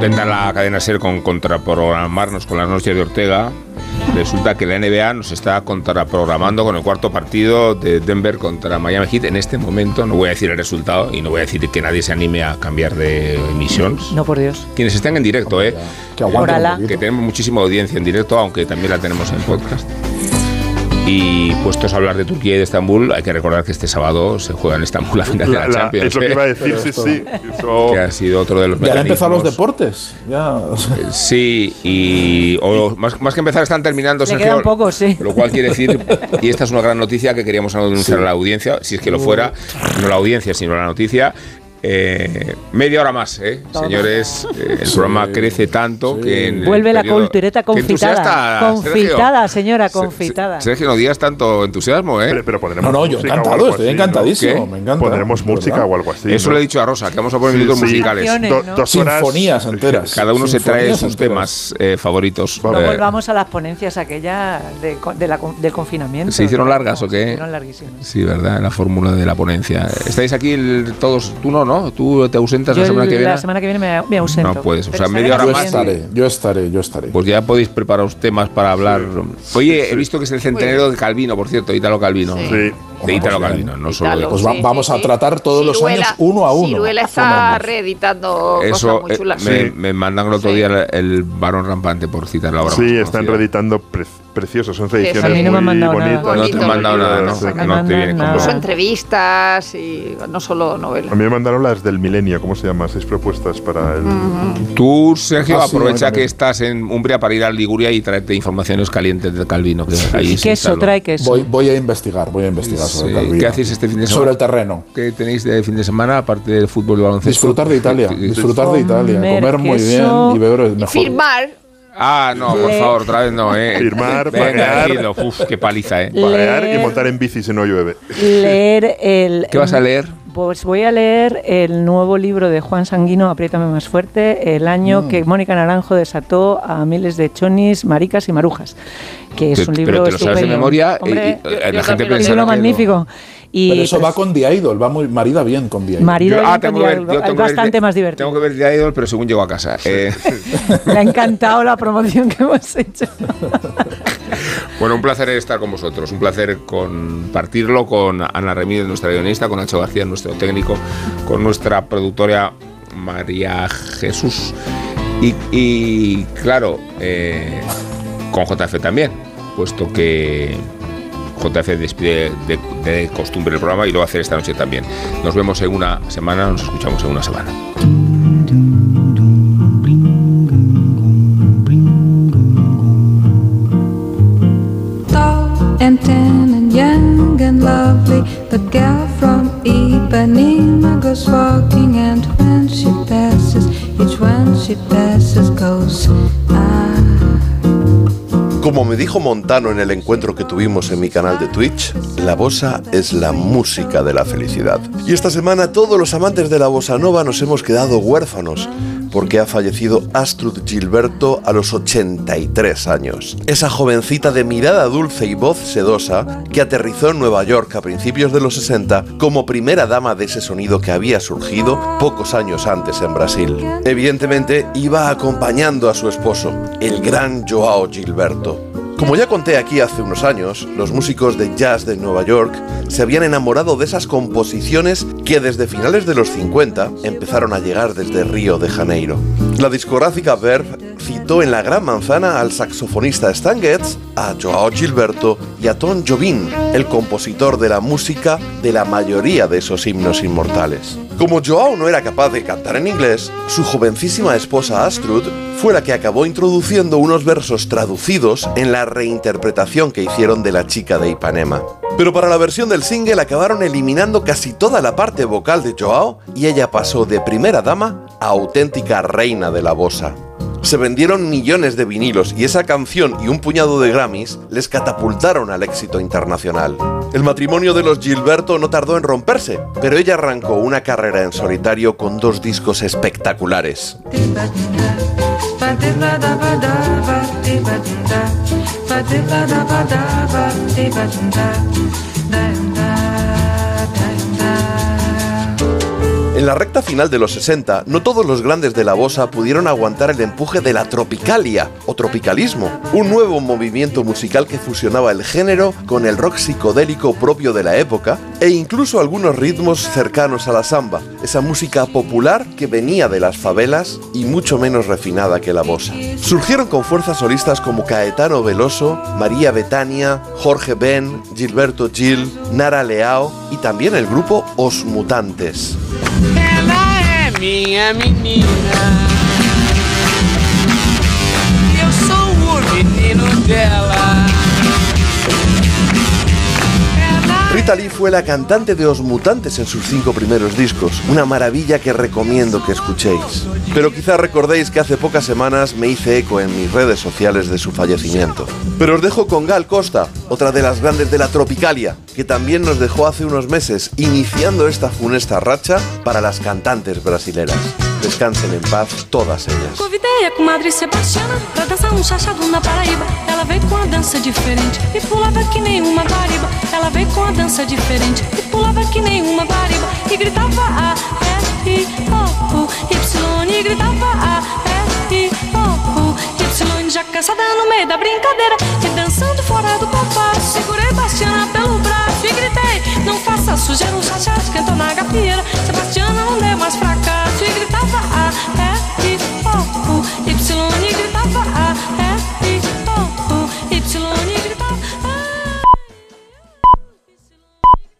No contenta la cadena SER con contraprogramarnos con las noches de Ortega. Resulta que la NBA nos está contraprogramando con el cuarto partido de Denver contra Miami Heat en este momento. No voy a decir el resultado y no voy a decir que nadie se anime a cambiar de emisión. No, por Dios. Quienes estén en directo, ¿eh? Que. Que tenemos muchísima audiencia en directo, aunque también la tenemos en podcast. Y puestos a hablar de Turquía y de Estambul, hay que recordar que este sábado se juega en Estambul la final de la, Champions. es lo que ¿eh? iba a decir, sí, sí. Eso- Que ha sido otro de los Ya han empezado los deportes. Ya. Sí, y o más, más que empezar están terminando, Sergio, quedan pocos, sí. Lo cual quiere decir, y esta es una gran noticia que queríamos anunciar a la audiencia, si es que lo fuera, no la audiencia, sino la noticia. Eh, media hora más, ¿eh? Señores. eh, el programa crece tanto que. en el Vuelve la periodo- cultureta confitada. Confitada, señora, confitada. Sergio, no digas tanto entusiasmo, ¿eh? Pero, pero pondremos No, no, yo encantado, estoy encantadísimo, ¿Qué? me encanta. Pondremos ¿verdad? música o algo así. Eso ¿no? le he dicho a Rosa, que vamos a poner Sí, minutos sí. musicales. Canciones, Do- ¿no? dos horas. Sinfonías enteras. Cada uno se trae sus enteras. temas eh, favoritos. No Eh, volvamos a las ponencias aquella de, co- de la con- del confinamiento. ¿Se hicieron largas o qué? Se hicieron larguísimas. Sí, ¿verdad? La fórmula de la ponencia. ¿Estáis aquí el- todos? Tú no, ¿no? ¿Tú te ausentas Yo la semana que viene? la semana que viene me, me ausento. No puedes, o sea, estaré media hora más. estaré, yo estaré, yo estaré. Pues ya podéis prepararos temas para hablar. Oye, he visto que es el centenario de Calvino, por cierto, Italo Calvino. Sí. De Italo Calvino, no solo de Italo. Pues va- Sí, vamos sí, a tratar todos los años uno a uno. Ciruela está reeditando Eso cosas muy eh, me, me mandan el otro Sí. día el, el varón rampante por citar la obra. Sí, están conocida. reeditando pre- preciosos, son ediciones A mí no me han muy mandado nada. bonitas. No te han mandado nada, ¿no? Sí. Que no te con nada. Incluso entrevistas y no solo novelas. A mí me mandaron las del milenio, ¿cómo se llama? Seis propuestas para el... Tú, Sergio, Ah, sí, aprovecha bueno, que estás en Umbria para ir a Liguria y traerte informaciones calientes de Calvino. Que ahí instaló. trae queso. Voy, voy a investigar, voy a investigar sobre Sí. Calvino. ¿Qué hacéis este fin de semana? Sobre el terreno. ¿Qué tenéis de fin de semana, aparte del fútbol y baloncesto? Disfrutar de Italia, disfrutar de Italia, Comer comer muy bien y beber mejor. Firmar. Ah, no, por favor, otra vez no, ¿eh? Firmar, Venga, pagar. decirlo. Uf, qué paliza, ¿eh? Parear y Leer- montar en bici si no llueve. leer el. ¿Qué vas a leer? Pues voy a leer el nuevo libro de Juan Sanguino, Apriétame más fuerte, el año Mm. que Mónica Naranjo desató a miles de chonis, maricas y marujas, que es un pero libro te lo sabes de memoria y- Hombre, y- la yo gente pensará libro que no. Y Pero eso pues, va con The Idol, va muy marida bien con The Idol. Marido Yo- bien ah, tengo que ver- cambiado, yo es tengo que ver bastante más divertido. Tengo que ver The Idol, pero según llego a casa. Eh, Le ha encantado la promoción que hemos hecho. bueno, un placer estar con vosotros, un placer compartirlo con Ana Remírez, nuestra guionista, con Nacho García, nuestro técnico, con nuestra productora María Jesús y, y, claro, eh, con JF también, puesto que JF despide de, de costumbre el programa y lo va a hacer esta noche también. Nos vemos en una semana, nos escuchamos en una semana. and goes and when she passes, each one she passes goes. Ah. Como me dijo Montano en el encuentro que tuvimos en mi canal de Twitch, la bossa es la música de la felicidad. Y esta semana todos los amantes de la bossa nova nos hemos quedado huérfanos porque ha fallecido Astrud Gilberto a los 83 años. Esa jovencita de mirada dulce y voz sedosa que aterrizó en Nueva York a principios de los 60 como primera dama de ese sonido que había surgido pocos años antes en Brasil. Evidentemente iba acompañando a su esposo, el gran Joao Gilberto. Como ya conté aquí hace unos años, los músicos de jazz de Nueva York se habían enamorado de esas composiciones que desde finales de los 50 empezaron a llegar desde Río de Janeiro. La discográfica Verve citó en La Gran Manzana al saxofonista Stan Getz, a Joao Gilberto y a Tom Jobim, el compositor de la música de la mayoría de esos himnos inmortales. Como Joao no era capaz de cantar en inglés, su jovencísima esposa Astrud fue la que acabó introduciendo unos versos traducidos en la reinterpretación que hicieron de la chica de Ipanema. Pero para la versión del single acabaron eliminando casi toda la parte vocal de Joao y ella pasó de primera dama a auténtica reina de la bossa. Se vendieron millones de vinilos y esa canción y un puñado de Grammys les catapultaron al éxito internacional. El matrimonio de los Gilberto no tardó en romperse, pero ella arrancó una carrera en solitario con dos discos espectaculares. En la recta final de los 60, no todos los grandes de la bossa pudieron aguantar el empuje de la tropicalia o tropicalismo, un nuevo movimiento musical que fusionaba el género con el rock psicodélico propio de la época e incluso algunos ritmos cercanos a la samba, esa música popular que venía de las favelas y mucho menos refinada que la bossa. Surgieron con fuerzas solistas como Caetano Veloso, María Betania, Jorge Ben, Gilberto Gil, Nara Leao y también el grupo Os Mutantes. Minha menina. Eu sou o menino dela. Rita Lee fue la cantante de Os Mutantes en sus cinco primeros discos, una maravilla que recomiendo que escuchéis. Pero quizá recordéis que hace pocas semanas me hice eco en mis redes sociales de su fallecimiento. Pero os dejo con Gal Costa, otra de las grandes de la Tropicalia, que también nos dejó hace unos meses, iniciando esta funesta racha para las cantantes brasileras. Descansem em paz, todas elas. Convidei a comadre Sebastiana pra dançar um chachado na Paraíba. Ela veio com a dança diferente e pulava que nenhuma bariba. Ela veio com a dança diferente e pulava que nenhuma bariba. E gritava A, f I, O, Y. E gritava A, f I, O, U, Y. Já cansada no meio da brincadeira e dançando fora do compasso. Segurei Bastiana pelo braço e gritei: Não faça sujeira, um chachado cantou na gafieira. Sebastiana não deu mais pra cá. wherever I am.